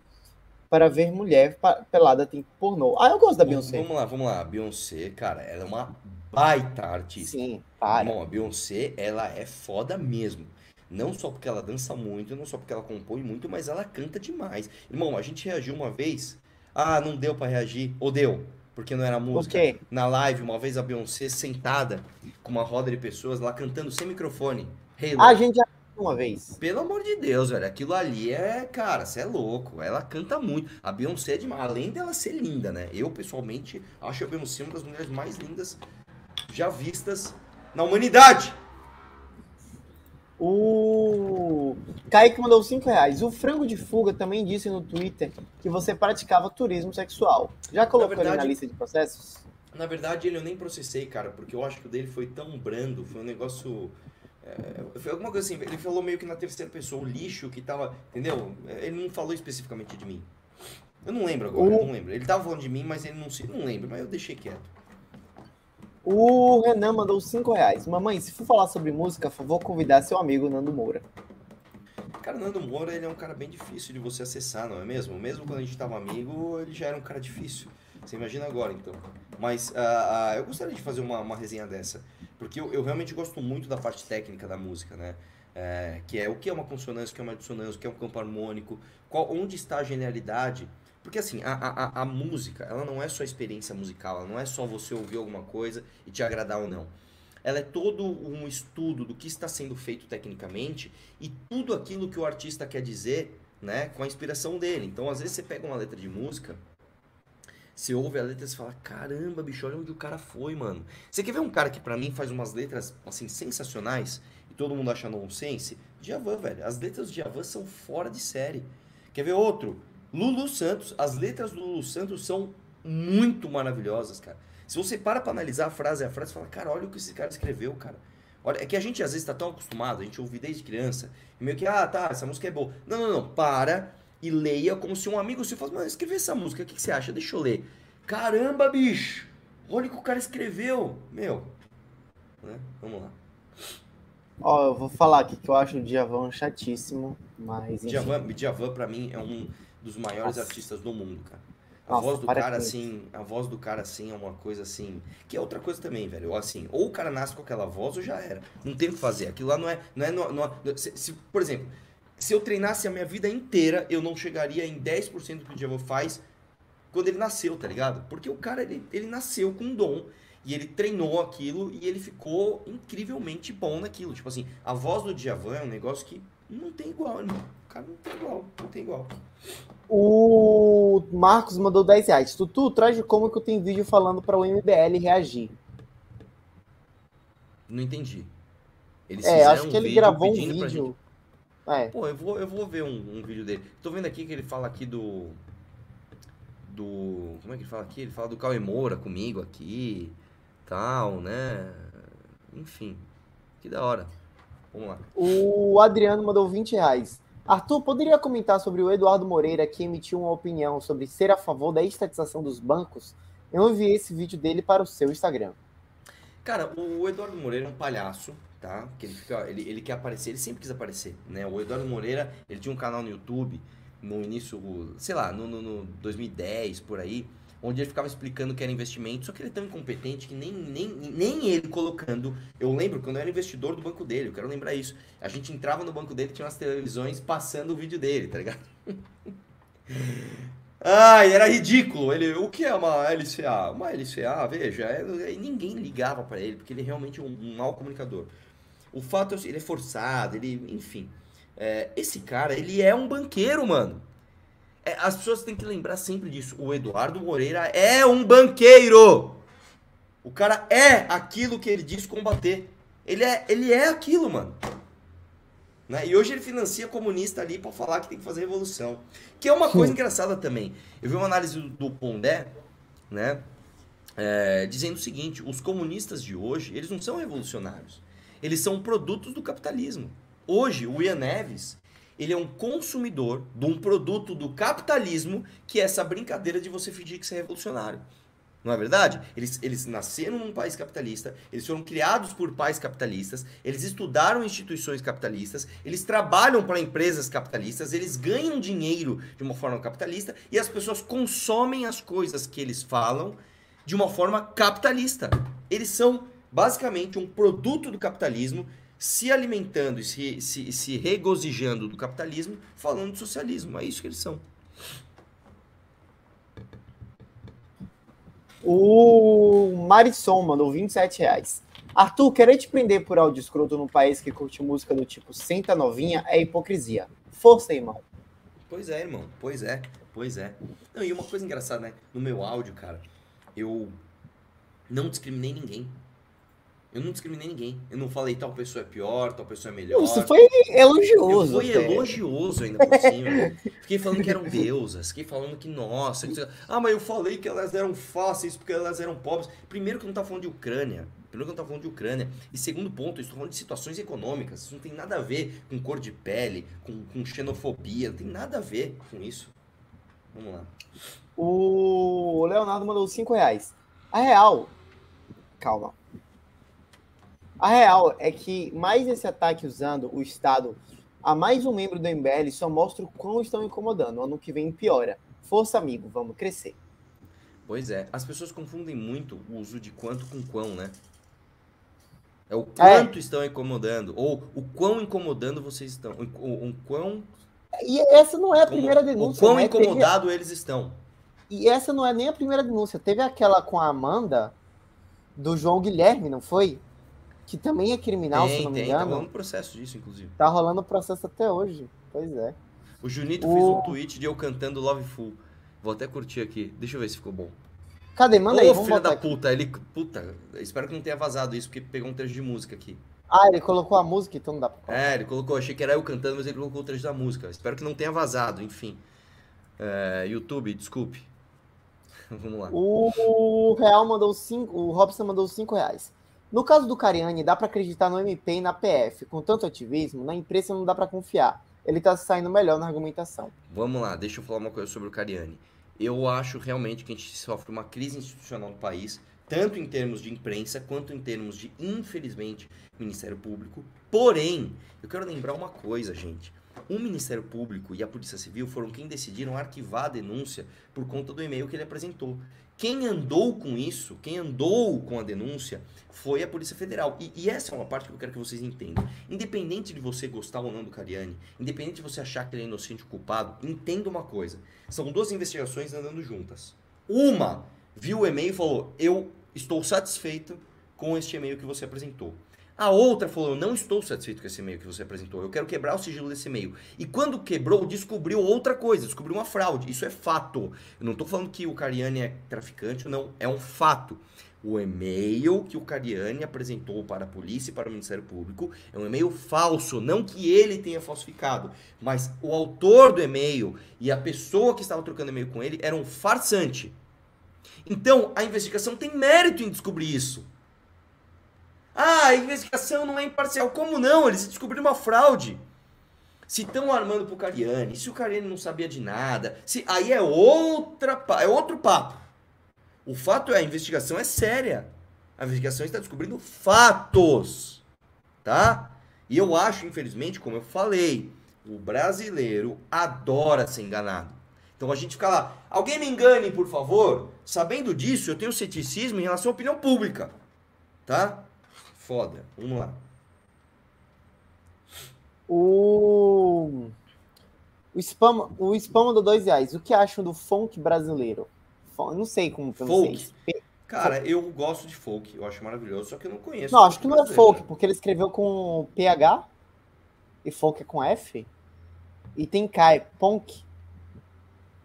Speaker 1: Para ver mulher pelada tem pornô. Ah, eu gosto da Beyoncé.
Speaker 2: vamos lá, vamos lá. Beyoncé, cara, ela é uma baita artista.
Speaker 1: Sim, para.
Speaker 2: Irmão, a Beyoncé, ela é foda mesmo. Não só porque ela dança muito, não só porque ela compõe muito, mas ela canta demais. Irmão, a gente reagiu uma vez. Ah, não deu pra reagir. Ou deu, porque não era música.
Speaker 1: quê?
Speaker 2: Na live, uma vez a Beyoncé sentada com uma roda de pessoas lá cantando sem microfone. Halo.
Speaker 1: A gente já uma vez.
Speaker 2: Pelo amor de Deus, velho. Aquilo ali é, cara, você é louco. Ela canta muito. A Beyoncé é demais. Além dela ser linda, né? Eu, pessoalmente, acho a Beyoncé uma das mulheres mais lindas já vistas na humanidade.
Speaker 1: O Kaique mandou 5 reais. O Frango de Fuga também disse no Twitter que você praticava turismo sexual. Já colocou ele
Speaker 2: verdade-
Speaker 1: na lista de processos?
Speaker 2: Na verdade, ele eu nem processei, cara, porque eu acho que o dele foi tão brando, foi um negócio. é, foi alguma coisa assim, ele falou meio que na terceira pessoa, o lixo que tava. Entendeu? Ele não falou especificamente de mim. Eu não lembro agora, eu não lembro. Ele tava falando de mim, mas ele não se. Não lembro, mas eu deixei quieto.
Speaker 1: O Renan mandou 5 reais. Mamãe, se for falar sobre música, por favor, convidar seu amigo Nando Moura.
Speaker 2: Cara, Nando Moura, ele é um cara bem difícil de você acessar, não é mesmo? Mesmo quando a gente tava amigo, ele já era um cara difícil. Você imagina agora, então. Mas ah, ah, eu gostaria de fazer uma, uma resenha dessa. Porque eu, eu realmente gosto muito da parte técnica da música, né? É, que é o que é uma consonância, o que é uma dissonância, o que é um campo harmônico, qual, onde está a genialidade. Porque assim, a, a, a- música, ela não é só experiência musical, ela não é só você ouvir alguma coisa e te agradar ou não. Ela é todo um estudo do que está sendo feito tecnicamente e tudo aquilo que o artista quer dizer, né, com a inspiração dele. Então, às vezes você pega uma letra de música, você ouve a letra e você fala, caramba, bicho, olha onde o cara foi, mano. Você quer ver um cara que pra mim faz umas letras, assim, sensacionais e todo mundo acha nonsense? Djavan, velho. As letras do Djavan são fora de série. Quer ver outro? Lulu Santos. As letras do Lulu Santos são muito maravilhosas, cara. Se você para pra analisar a frase a frase, você fala, cara, olha o que esse cara escreveu, cara. Olha, é que a gente às vezes tá tão acostumado, a gente ouve desde criança, e meio que, ah, tá, essa música é boa. Não, não, não, para e leia como se um amigo seu falasse, mano, escrevi essa música, o que, que você acha? Deixa eu ler. Caramba, bicho! Olha o que o cara escreveu. Meu. Né? Vamos lá.
Speaker 1: Ó, eu vou falar aqui que eu acho o Djavan chatíssimo, mas.
Speaker 2: Djavan, Djavan pra mim é um dos maiores
Speaker 1: Nossa.
Speaker 2: artistas do mundo, cara. A
Speaker 1: Nossa,
Speaker 2: voz do cara assim, a voz do cara assim é uma coisa assim, que é outra coisa também, velho. Assim, ou o cara nasce com aquela voz ou já era. Não tem o que fazer. Aquilo lá não é, não é, no- no- se, se- por exemplo, se eu treinasse a minha vida inteira, eu não chegaria em 10% do que o Djavan faz quando ele nasceu, tá ligado? Porque o cara ele, ele nasceu com um dom e ele treinou aquilo e ele ficou incrivelmente bom naquilo. Tipo assim, a voz do Djavan é um negócio que não tem igual, irmão. O cara não tem igual, não tem igual.
Speaker 1: O Marcos mandou 10 reais. Tutu, traz de como que eu tenho vídeo falando para o MBL reagir.
Speaker 2: Não entendi. Eles
Speaker 1: É, acho que ele
Speaker 2: vídeo
Speaker 1: gravou um vídeo. É,
Speaker 2: Pô, eu vou, eu vou ver um, um vídeo dele. Tô vendo aqui que ele fala aqui do. Do. Como é que ele fala aqui? Ele fala do Cauê Moura comigo aqui. Tal, né? Enfim. Que da hora. Vamos lá.
Speaker 1: o Adriano mandou 20 reais. Arthur, poderia comentar sobre o Eduardo Moreira que emitiu uma opinião sobre ser a favor da estatização dos bancos? Eu enviei esse vídeo dele para o seu Instagram.
Speaker 2: Cara, o Eduardo Moreira é um palhaço, tá? Que ele, fica, ele, ele quer aparecer, ele sempre quis aparecer, né? O Eduardo Moreira, ele tinha um canal no YouTube no início, sei lá, no, no, no 2010, por aí, onde ele ficava explicando que era investimento, só que ele é tão incompetente que nem, nem, nem ele colocando. Eu lembro quando eu era investidor do banco dele, eu quero lembrar isso. A gente entrava no banco dele, tinha umas televisões passando o vídeo dele, tá ligado? *laughs* Ai, era ridículo. Ele, o que é uma LCA? Uma LCA, veja, é- é- ninguém ligava pra ele, porque ele é realmente um, um mau comunicador. O fato é ele é forçado, ele, enfim. É, esse cara, ele é um banqueiro, mano. É, as pessoas têm que lembrar sempre disso. O Eduardo Moreira é um banqueiro. O cara é aquilo que ele diz combater. Ele é, ele é aquilo, mano. Né? E hoje ele financia comunista ali pra falar que tem que fazer revolução. Que é uma coisa engraçada também. Eu vi uma análise do, do Pondé, né? é, dizendo o seguinte: os comunistas de hoje, eles não são revolucionários. Eles são produtos do capitalismo. Hoje, o Ian Neves, ele é um consumidor de um produto do capitalismo que é essa brincadeira de você fingir que você é revolucionário. Não é verdade? Eles, eles nasceram num país capitalista, eles foram criados por pais capitalistas, eles estudaram instituições capitalistas, eles trabalham para empresas capitalistas, eles ganham dinheiro de uma forma capitalista e as pessoas consomem as coisas que eles falam de uma forma capitalista. Eles são basicamente um produto do capitalismo, se alimentando e se, se, se regozijando do capitalismo, falando de socialismo. É isso que eles são.
Speaker 1: O Marisson mandou 27 reais. Arthur, querer te prender por áudio escroto num país que curte música do tipo senta novinha é hipocrisia. Força, irmão.
Speaker 2: Pois é, irmão. Pois é. Pois é. Não, e uma coisa engraçada, né? No meu áudio, cara, eu não discriminei ninguém. Eu não discriminei ninguém. Eu não falei tal pessoa é pior, tal pessoa é melhor.
Speaker 1: Isso foi elogioso.
Speaker 2: Eu fui
Speaker 1: até.
Speaker 2: elogioso ainda por cima. *laughs* Fiquei falando que eram deusas. Fiquei falando que, nossa. que- Ah, mas eu falei que elas eram fáceis porque elas eram pobres. Primeiro que eu não tava falando de Ucrânia. Primeiro que eu não tava falando de Ucrânia. E segundo ponto, eu estou falando de situações econômicas. Isso não tem nada a ver com cor de pele, com, com xenofobia. Não tem nada a ver com isso. Vamos lá.
Speaker 1: O Leonardo mandou 5 reais. A real. Calma. A real é que mais esse ataque usando o Estado a mais um membro do MBL só mostra o quão estão incomodando. Ano que vem piora. Força, amigo, vamos crescer.
Speaker 2: Pois é, as pessoas confundem muito o uso de quanto com quão, né? É o
Speaker 1: É.
Speaker 2: quanto estão incomodando, ou o quão incomodando vocês estão, o, o, o quão,
Speaker 1: E essa não é a primeira
Speaker 2: o
Speaker 1: denúncia.
Speaker 2: quão
Speaker 1: né? Teve-
Speaker 2: incomodado eles estão.
Speaker 1: E essa não é nem a primeira denúncia. Teve aquela com a Amanda, do João Guilherme, não foi? Que também é criminal, se
Speaker 2: tem,
Speaker 1: não me
Speaker 2: tem, tá
Speaker 1: engano.
Speaker 2: rolando processo disso, inclusive.
Speaker 1: Tá rolando processo até hoje. Pois é.
Speaker 2: O Junito
Speaker 1: O-
Speaker 2: fez um tweet de eu cantando Love Full. Vou até curtir aqui, deixa eu ver se ficou bom.
Speaker 1: Cadê? Manda aí,
Speaker 2: Ô, filho da
Speaker 1: aqui.
Speaker 2: puta, ele, puta, espero que não tenha vazado isso, porque pegou um trecho de música aqui.
Speaker 1: Ah, ele colocou a música, então não dá pra
Speaker 2: É, ele colocou, achei que era eu cantando, mas ele colocou o trecho da música. Espero que não tenha vazado, enfim. É, YouTube, desculpe. *laughs* Vamos lá.
Speaker 1: O Real mandou 5, o Robson mandou 5 reais. No caso do Cariani, dá pra acreditar no MP e na PF. Com tanto ativismo, na imprensa não dá pra confiar. Ele tá saindo melhor na argumentação.
Speaker 2: Vamos lá, deixa eu falar uma coisa sobre o Cariani. Eu acho realmente que a gente sofre uma crise institucional no país, tanto em termos de imprensa quanto em termos de, infelizmente, Ministério Público. Porém, eu quero lembrar uma coisa, gente. O Ministério Público e a Polícia Civil foram quem decidiram arquivar a denúncia por conta do e-mail que ele apresentou. Quem andou com isso, quem andou com a denúncia, foi a Polícia Federal. E, e, essa é uma parte que eu quero que vocês entendam. Independente de você gostar ou não do Cariani, independente de você achar que ele é inocente ou culpado, entenda uma coisa. São duas investigações andando juntas. Uma viu o e-mail e falou: Eu estou satisfeito com este e-mail que você apresentou. A outra falou: Eu não estou satisfeito com esse e-mail que você apresentou. Eu quero quebrar o sigilo desse e-mail. E quando quebrou, descobriu outra coisa, descobriu uma fraude. Isso é fato. Eu não estou falando que o Cariani é traficante, não. É um fato. O e-mail que o Cariani apresentou para a polícia e para o Ministério Público é um e-mail falso. Não que ele tenha falsificado, mas o autor do e-mail e a pessoa que estava trocando e-mail com ele era um farsante. Então, a investigação tem mérito em descobrir isso. Ah, a investigação não é imparcial. Como não? Eles descobriram uma fraude. Se estão armando pro Cariani, se o Cariani não sabia de nada, se aí é outra, é outro papo. O fato é a investigação é séria. A investigação está descobrindo fatos, tá? E eu acho, infelizmente, como eu falei, o brasileiro adora ser enganado. Então a gente fica lá, alguém me engane, por favor. Sabendo disso, eu tenho ceticismo em relação à opinião pública, tá? Foda. Vamos lá.
Speaker 1: O. O spam, o spam mandou dois reais. O que acham do funk brasileiro? Não sei como pronunciar.
Speaker 2: Cara, eu gosto de folk, eu acho maravilhoso, só que eu não conheço.
Speaker 1: Não, acho que não é folk,
Speaker 2: né?
Speaker 1: porque ele escreveu com PH e folk é com F. E tem K, é punk.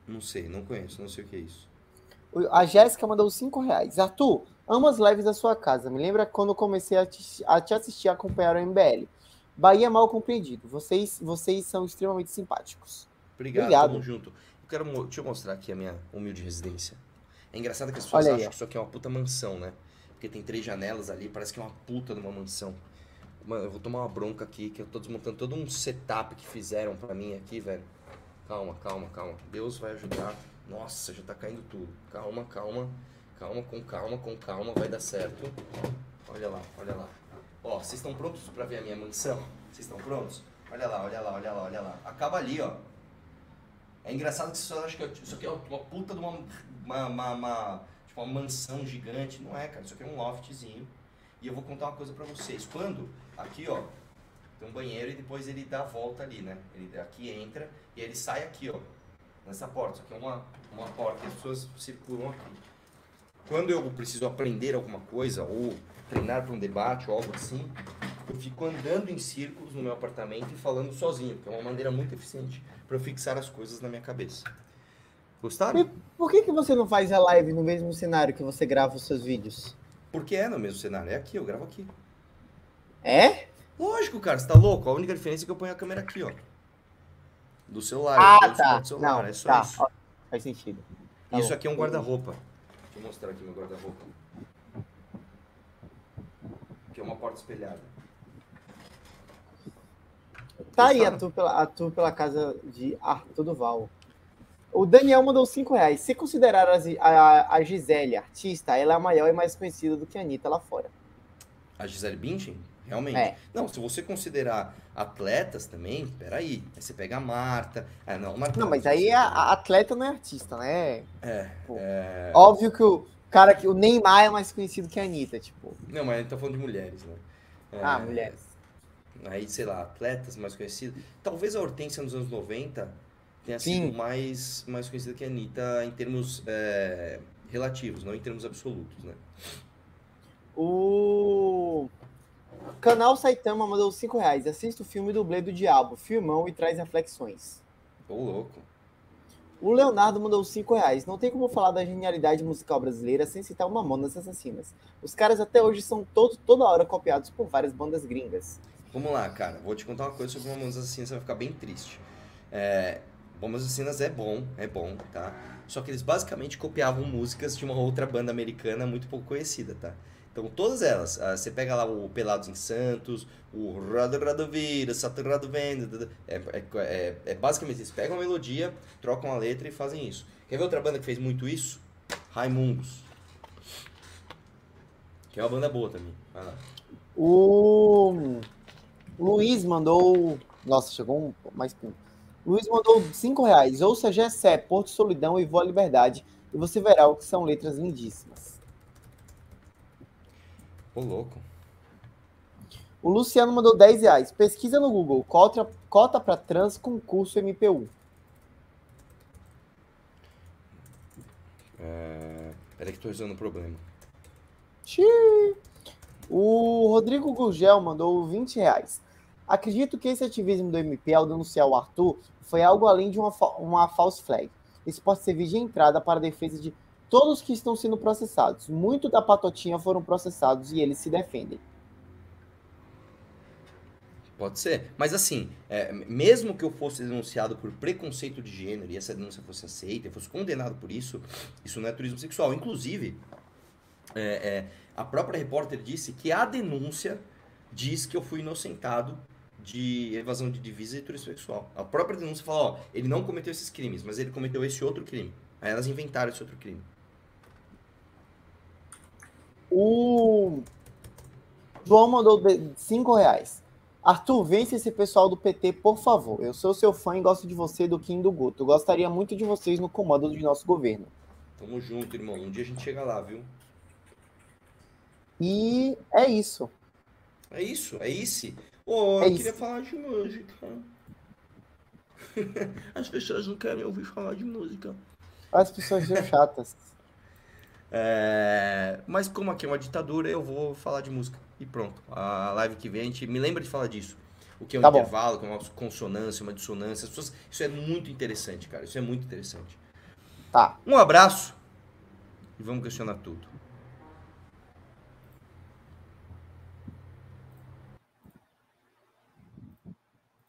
Speaker 2: Não sei, não conheço, não sei o que é isso.
Speaker 1: A Jéssica mandou 5 reais. Arthur, amo as lives da sua casa. Me lembra quando eu comecei a te, a te assistir e acompanhar o MBL. Bahia mal compreendido. Vocês, vocês são extremamente simpáticos.
Speaker 2: Obrigado,
Speaker 1: Obrigado.
Speaker 2: tamo junto. Eu quero, eu mostrar aqui a minha humilde residência. É engraçado que as pessoas
Speaker 1: Olha aí,
Speaker 2: acham
Speaker 1: ó.
Speaker 2: que isso aqui é uma puta mansão, né? Porque tem três janelas ali, parece que é uma puta de uma mansão. Mano, eu vou tomar uma bronca aqui, que eu tô desmontando todo um setup que fizeram pra mim aqui, velho. Calma, calma, calma. Deus vai ajudar. Nossa, já tá caindo tudo. Calma, calma. Calma, com calma, com calma, vai dar certo. Olha lá, olha lá. Ó, vocês estão prontos pra ver a minha mansão? Vocês estão prontos? Olha lá, olha lá, olha lá, olha lá. Acaba ali, ó. É engraçado que você acha que isso aqui é uma puta de uma, uma, uma, uma- tipo, uma mansão gigante. Não é, cara. Isso aqui é um loftzinho. E eu vou contar uma coisa pra vocês. Quando, aqui, ó, tem um banheiro e depois ele dá a volta ali, né? Ele aqui entra e ele sai aqui, ó. Nessa porta. Isso aqui é uma, uma porta as pessoas circulam aqui. Quando eu preciso aprender alguma coisa ou treinar para um debate ou algo assim, eu fico andando em círculos no meu apartamento e falando sozinho, que é uma maneira muito eficiente para eu fixar as coisas na minha cabeça. Gostaram?
Speaker 1: E por que, que você não faz a live no mesmo cenário que você grava os seus vídeos?
Speaker 2: Porque é no mesmo cenário. É aqui, eu gravo aqui.
Speaker 1: É?
Speaker 2: Lógico, cara, você tá louco? A única diferença é que eu ponho a câmera aqui, ó. Do celular.
Speaker 1: Ah,
Speaker 2: ponho o
Speaker 1: tá.
Speaker 2: do celular,
Speaker 1: Não,
Speaker 2: é só
Speaker 1: tá.
Speaker 2: isso.
Speaker 1: Ó, Faz sentido. Tá
Speaker 2: isso
Speaker 1: bom.
Speaker 2: aqui é um guarda-roupa. Eu mostrar aqui meu guarda-roupa. Aqui é uma porta espelhada.
Speaker 1: Tá aí a tu, pela, a tu pela casa de Arthur Duval. O Daniel mandou 5 reais. Se considerar a, a, a Gisele artista, ela é maior e mais conhecida do que a Anitta lá fora.
Speaker 2: A Gisele Bündchen? Realmente.
Speaker 1: É.
Speaker 2: Não, se você considerar atletas também, peraí. Aí você pega a Marta. Ah, não, Marta
Speaker 1: Não, mas aí a, a atleta não é artista, né?
Speaker 2: É,
Speaker 1: Pô.
Speaker 2: é...
Speaker 1: Óbvio que o cara que o Neymar é mais conhecido que a Anitta, tipo.
Speaker 2: Não, mas a gente tá falando de mulheres, né? É,
Speaker 1: Ah, mulheres.
Speaker 2: Aí, sei lá, atletas mais conhecidos. Talvez a Hortência nos anos 90 tenha
Speaker 1: Sim.
Speaker 2: sido mais, mais conhecida que a Anitta em termos é, relativos, não em termos absolutos, né?
Speaker 1: O canal Saitama mandou 5 reais. Assista o filme Dublê do Diabo, filmão e traz reflexões.
Speaker 2: Ô, louco.
Speaker 1: O Leonardo mandou 5 reais. Não tem como falar da genialidade musical brasileira sem citar o Mamonas Assassinas. Os caras até hoje são todos, toda hora copiados por várias bandas gringas.
Speaker 2: Vamos lá, cara. Vou te contar uma coisa sobre uma Mamonas Assassinas, você vai ficar bem triste. É, Bombas Assassinas é bom, é bom, tá? Só que eles basicamente copiavam músicas de uma outra banda americana muito pouco conhecida, tá? Então todas elas, ah, você pega lá o Pelados em Santos, o Rado Rado Vira, Saturado Venda, é, é, é, é basicamente eles pegam a melodia, trocam a letra e fazem isso. Quer ver outra banda que fez muito isso? Raimundos. Que é uma banda boa também. Vai lá.
Speaker 1: O Luiz mandou. Nossa, chegou um mais pimpo. Luiz mandou 5 reais. Ouça Gessé, Porto Solidão e Voa Liberdade. E você verá o que são letras lindíssimas.
Speaker 2: Ô, louco.
Speaker 1: O Luciano mandou 10 reais. Pesquisa no Google. Cota, cota para trans concurso MPU.
Speaker 2: É... Peraí que tô resolvendo um problema.
Speaker 1: Xiii. O Rodrigo Gurgel mandou 20 reais. Acredito que esse ativismo do MP ao denunciar o Arthur foi algo além de uma, uma false flag. Isso pode servir de entrada para a defesa de todos que estão sendo processados. Muito da patotinha foram processados e eles se defendem.
Speaker 2: Pode ser. Mas assim, é, mesmo que eu fosse denunciado por preconceito de gênero e essa denúncia fosse aceita, eu fosse condenado por isso, isso não é turismo sexual. Inclusive, é, é, a própria repórter disse que a denúncia diz que eu fui inocentado de evasão de divisa e turismo sexual. A própria denúncia fala, ó, ele não cometeu esses crimes, mas ele cometeu esse outro crime. Aí elas inventaram esse outro crime.
Speaker 1: O João mandou 5 reais. Arthur, vence esse pessoal do PT, por favor. Eu sou seu fã e gosto de você, do Kim do Guto. Gostaria muito de vocês no comando de nosso governo.
Speaker 2: Tamo junto, irmão. Um dia a gente chega lá, viu?
Speaker 1: E é isso.
Speaker 2: É isso, é isso. Ô,
Speaker 1: É
Speaker 2: eu
Speaker 1: isso.
Speaker 2: queria falar de música. *laughs* As pessoas não querem ouvir falar de música.
Speaker 1: As pessoas são chatas.
Speaker 2: É, Mas como aqui é uma ditadura, eu vou falar de música. E pronto. A live que vem, a gente me lembra de falar disso. O que é um
Speaker 1: Tá bom.
Speaker 2: intervalo, é uma consonância, uma dissonância. As pessoas... Isso é muito interessante, cara. Isso é muito interessante.
Speaker 1: Tá.
Speaker 2: Um abraço e vamos questionar tudo.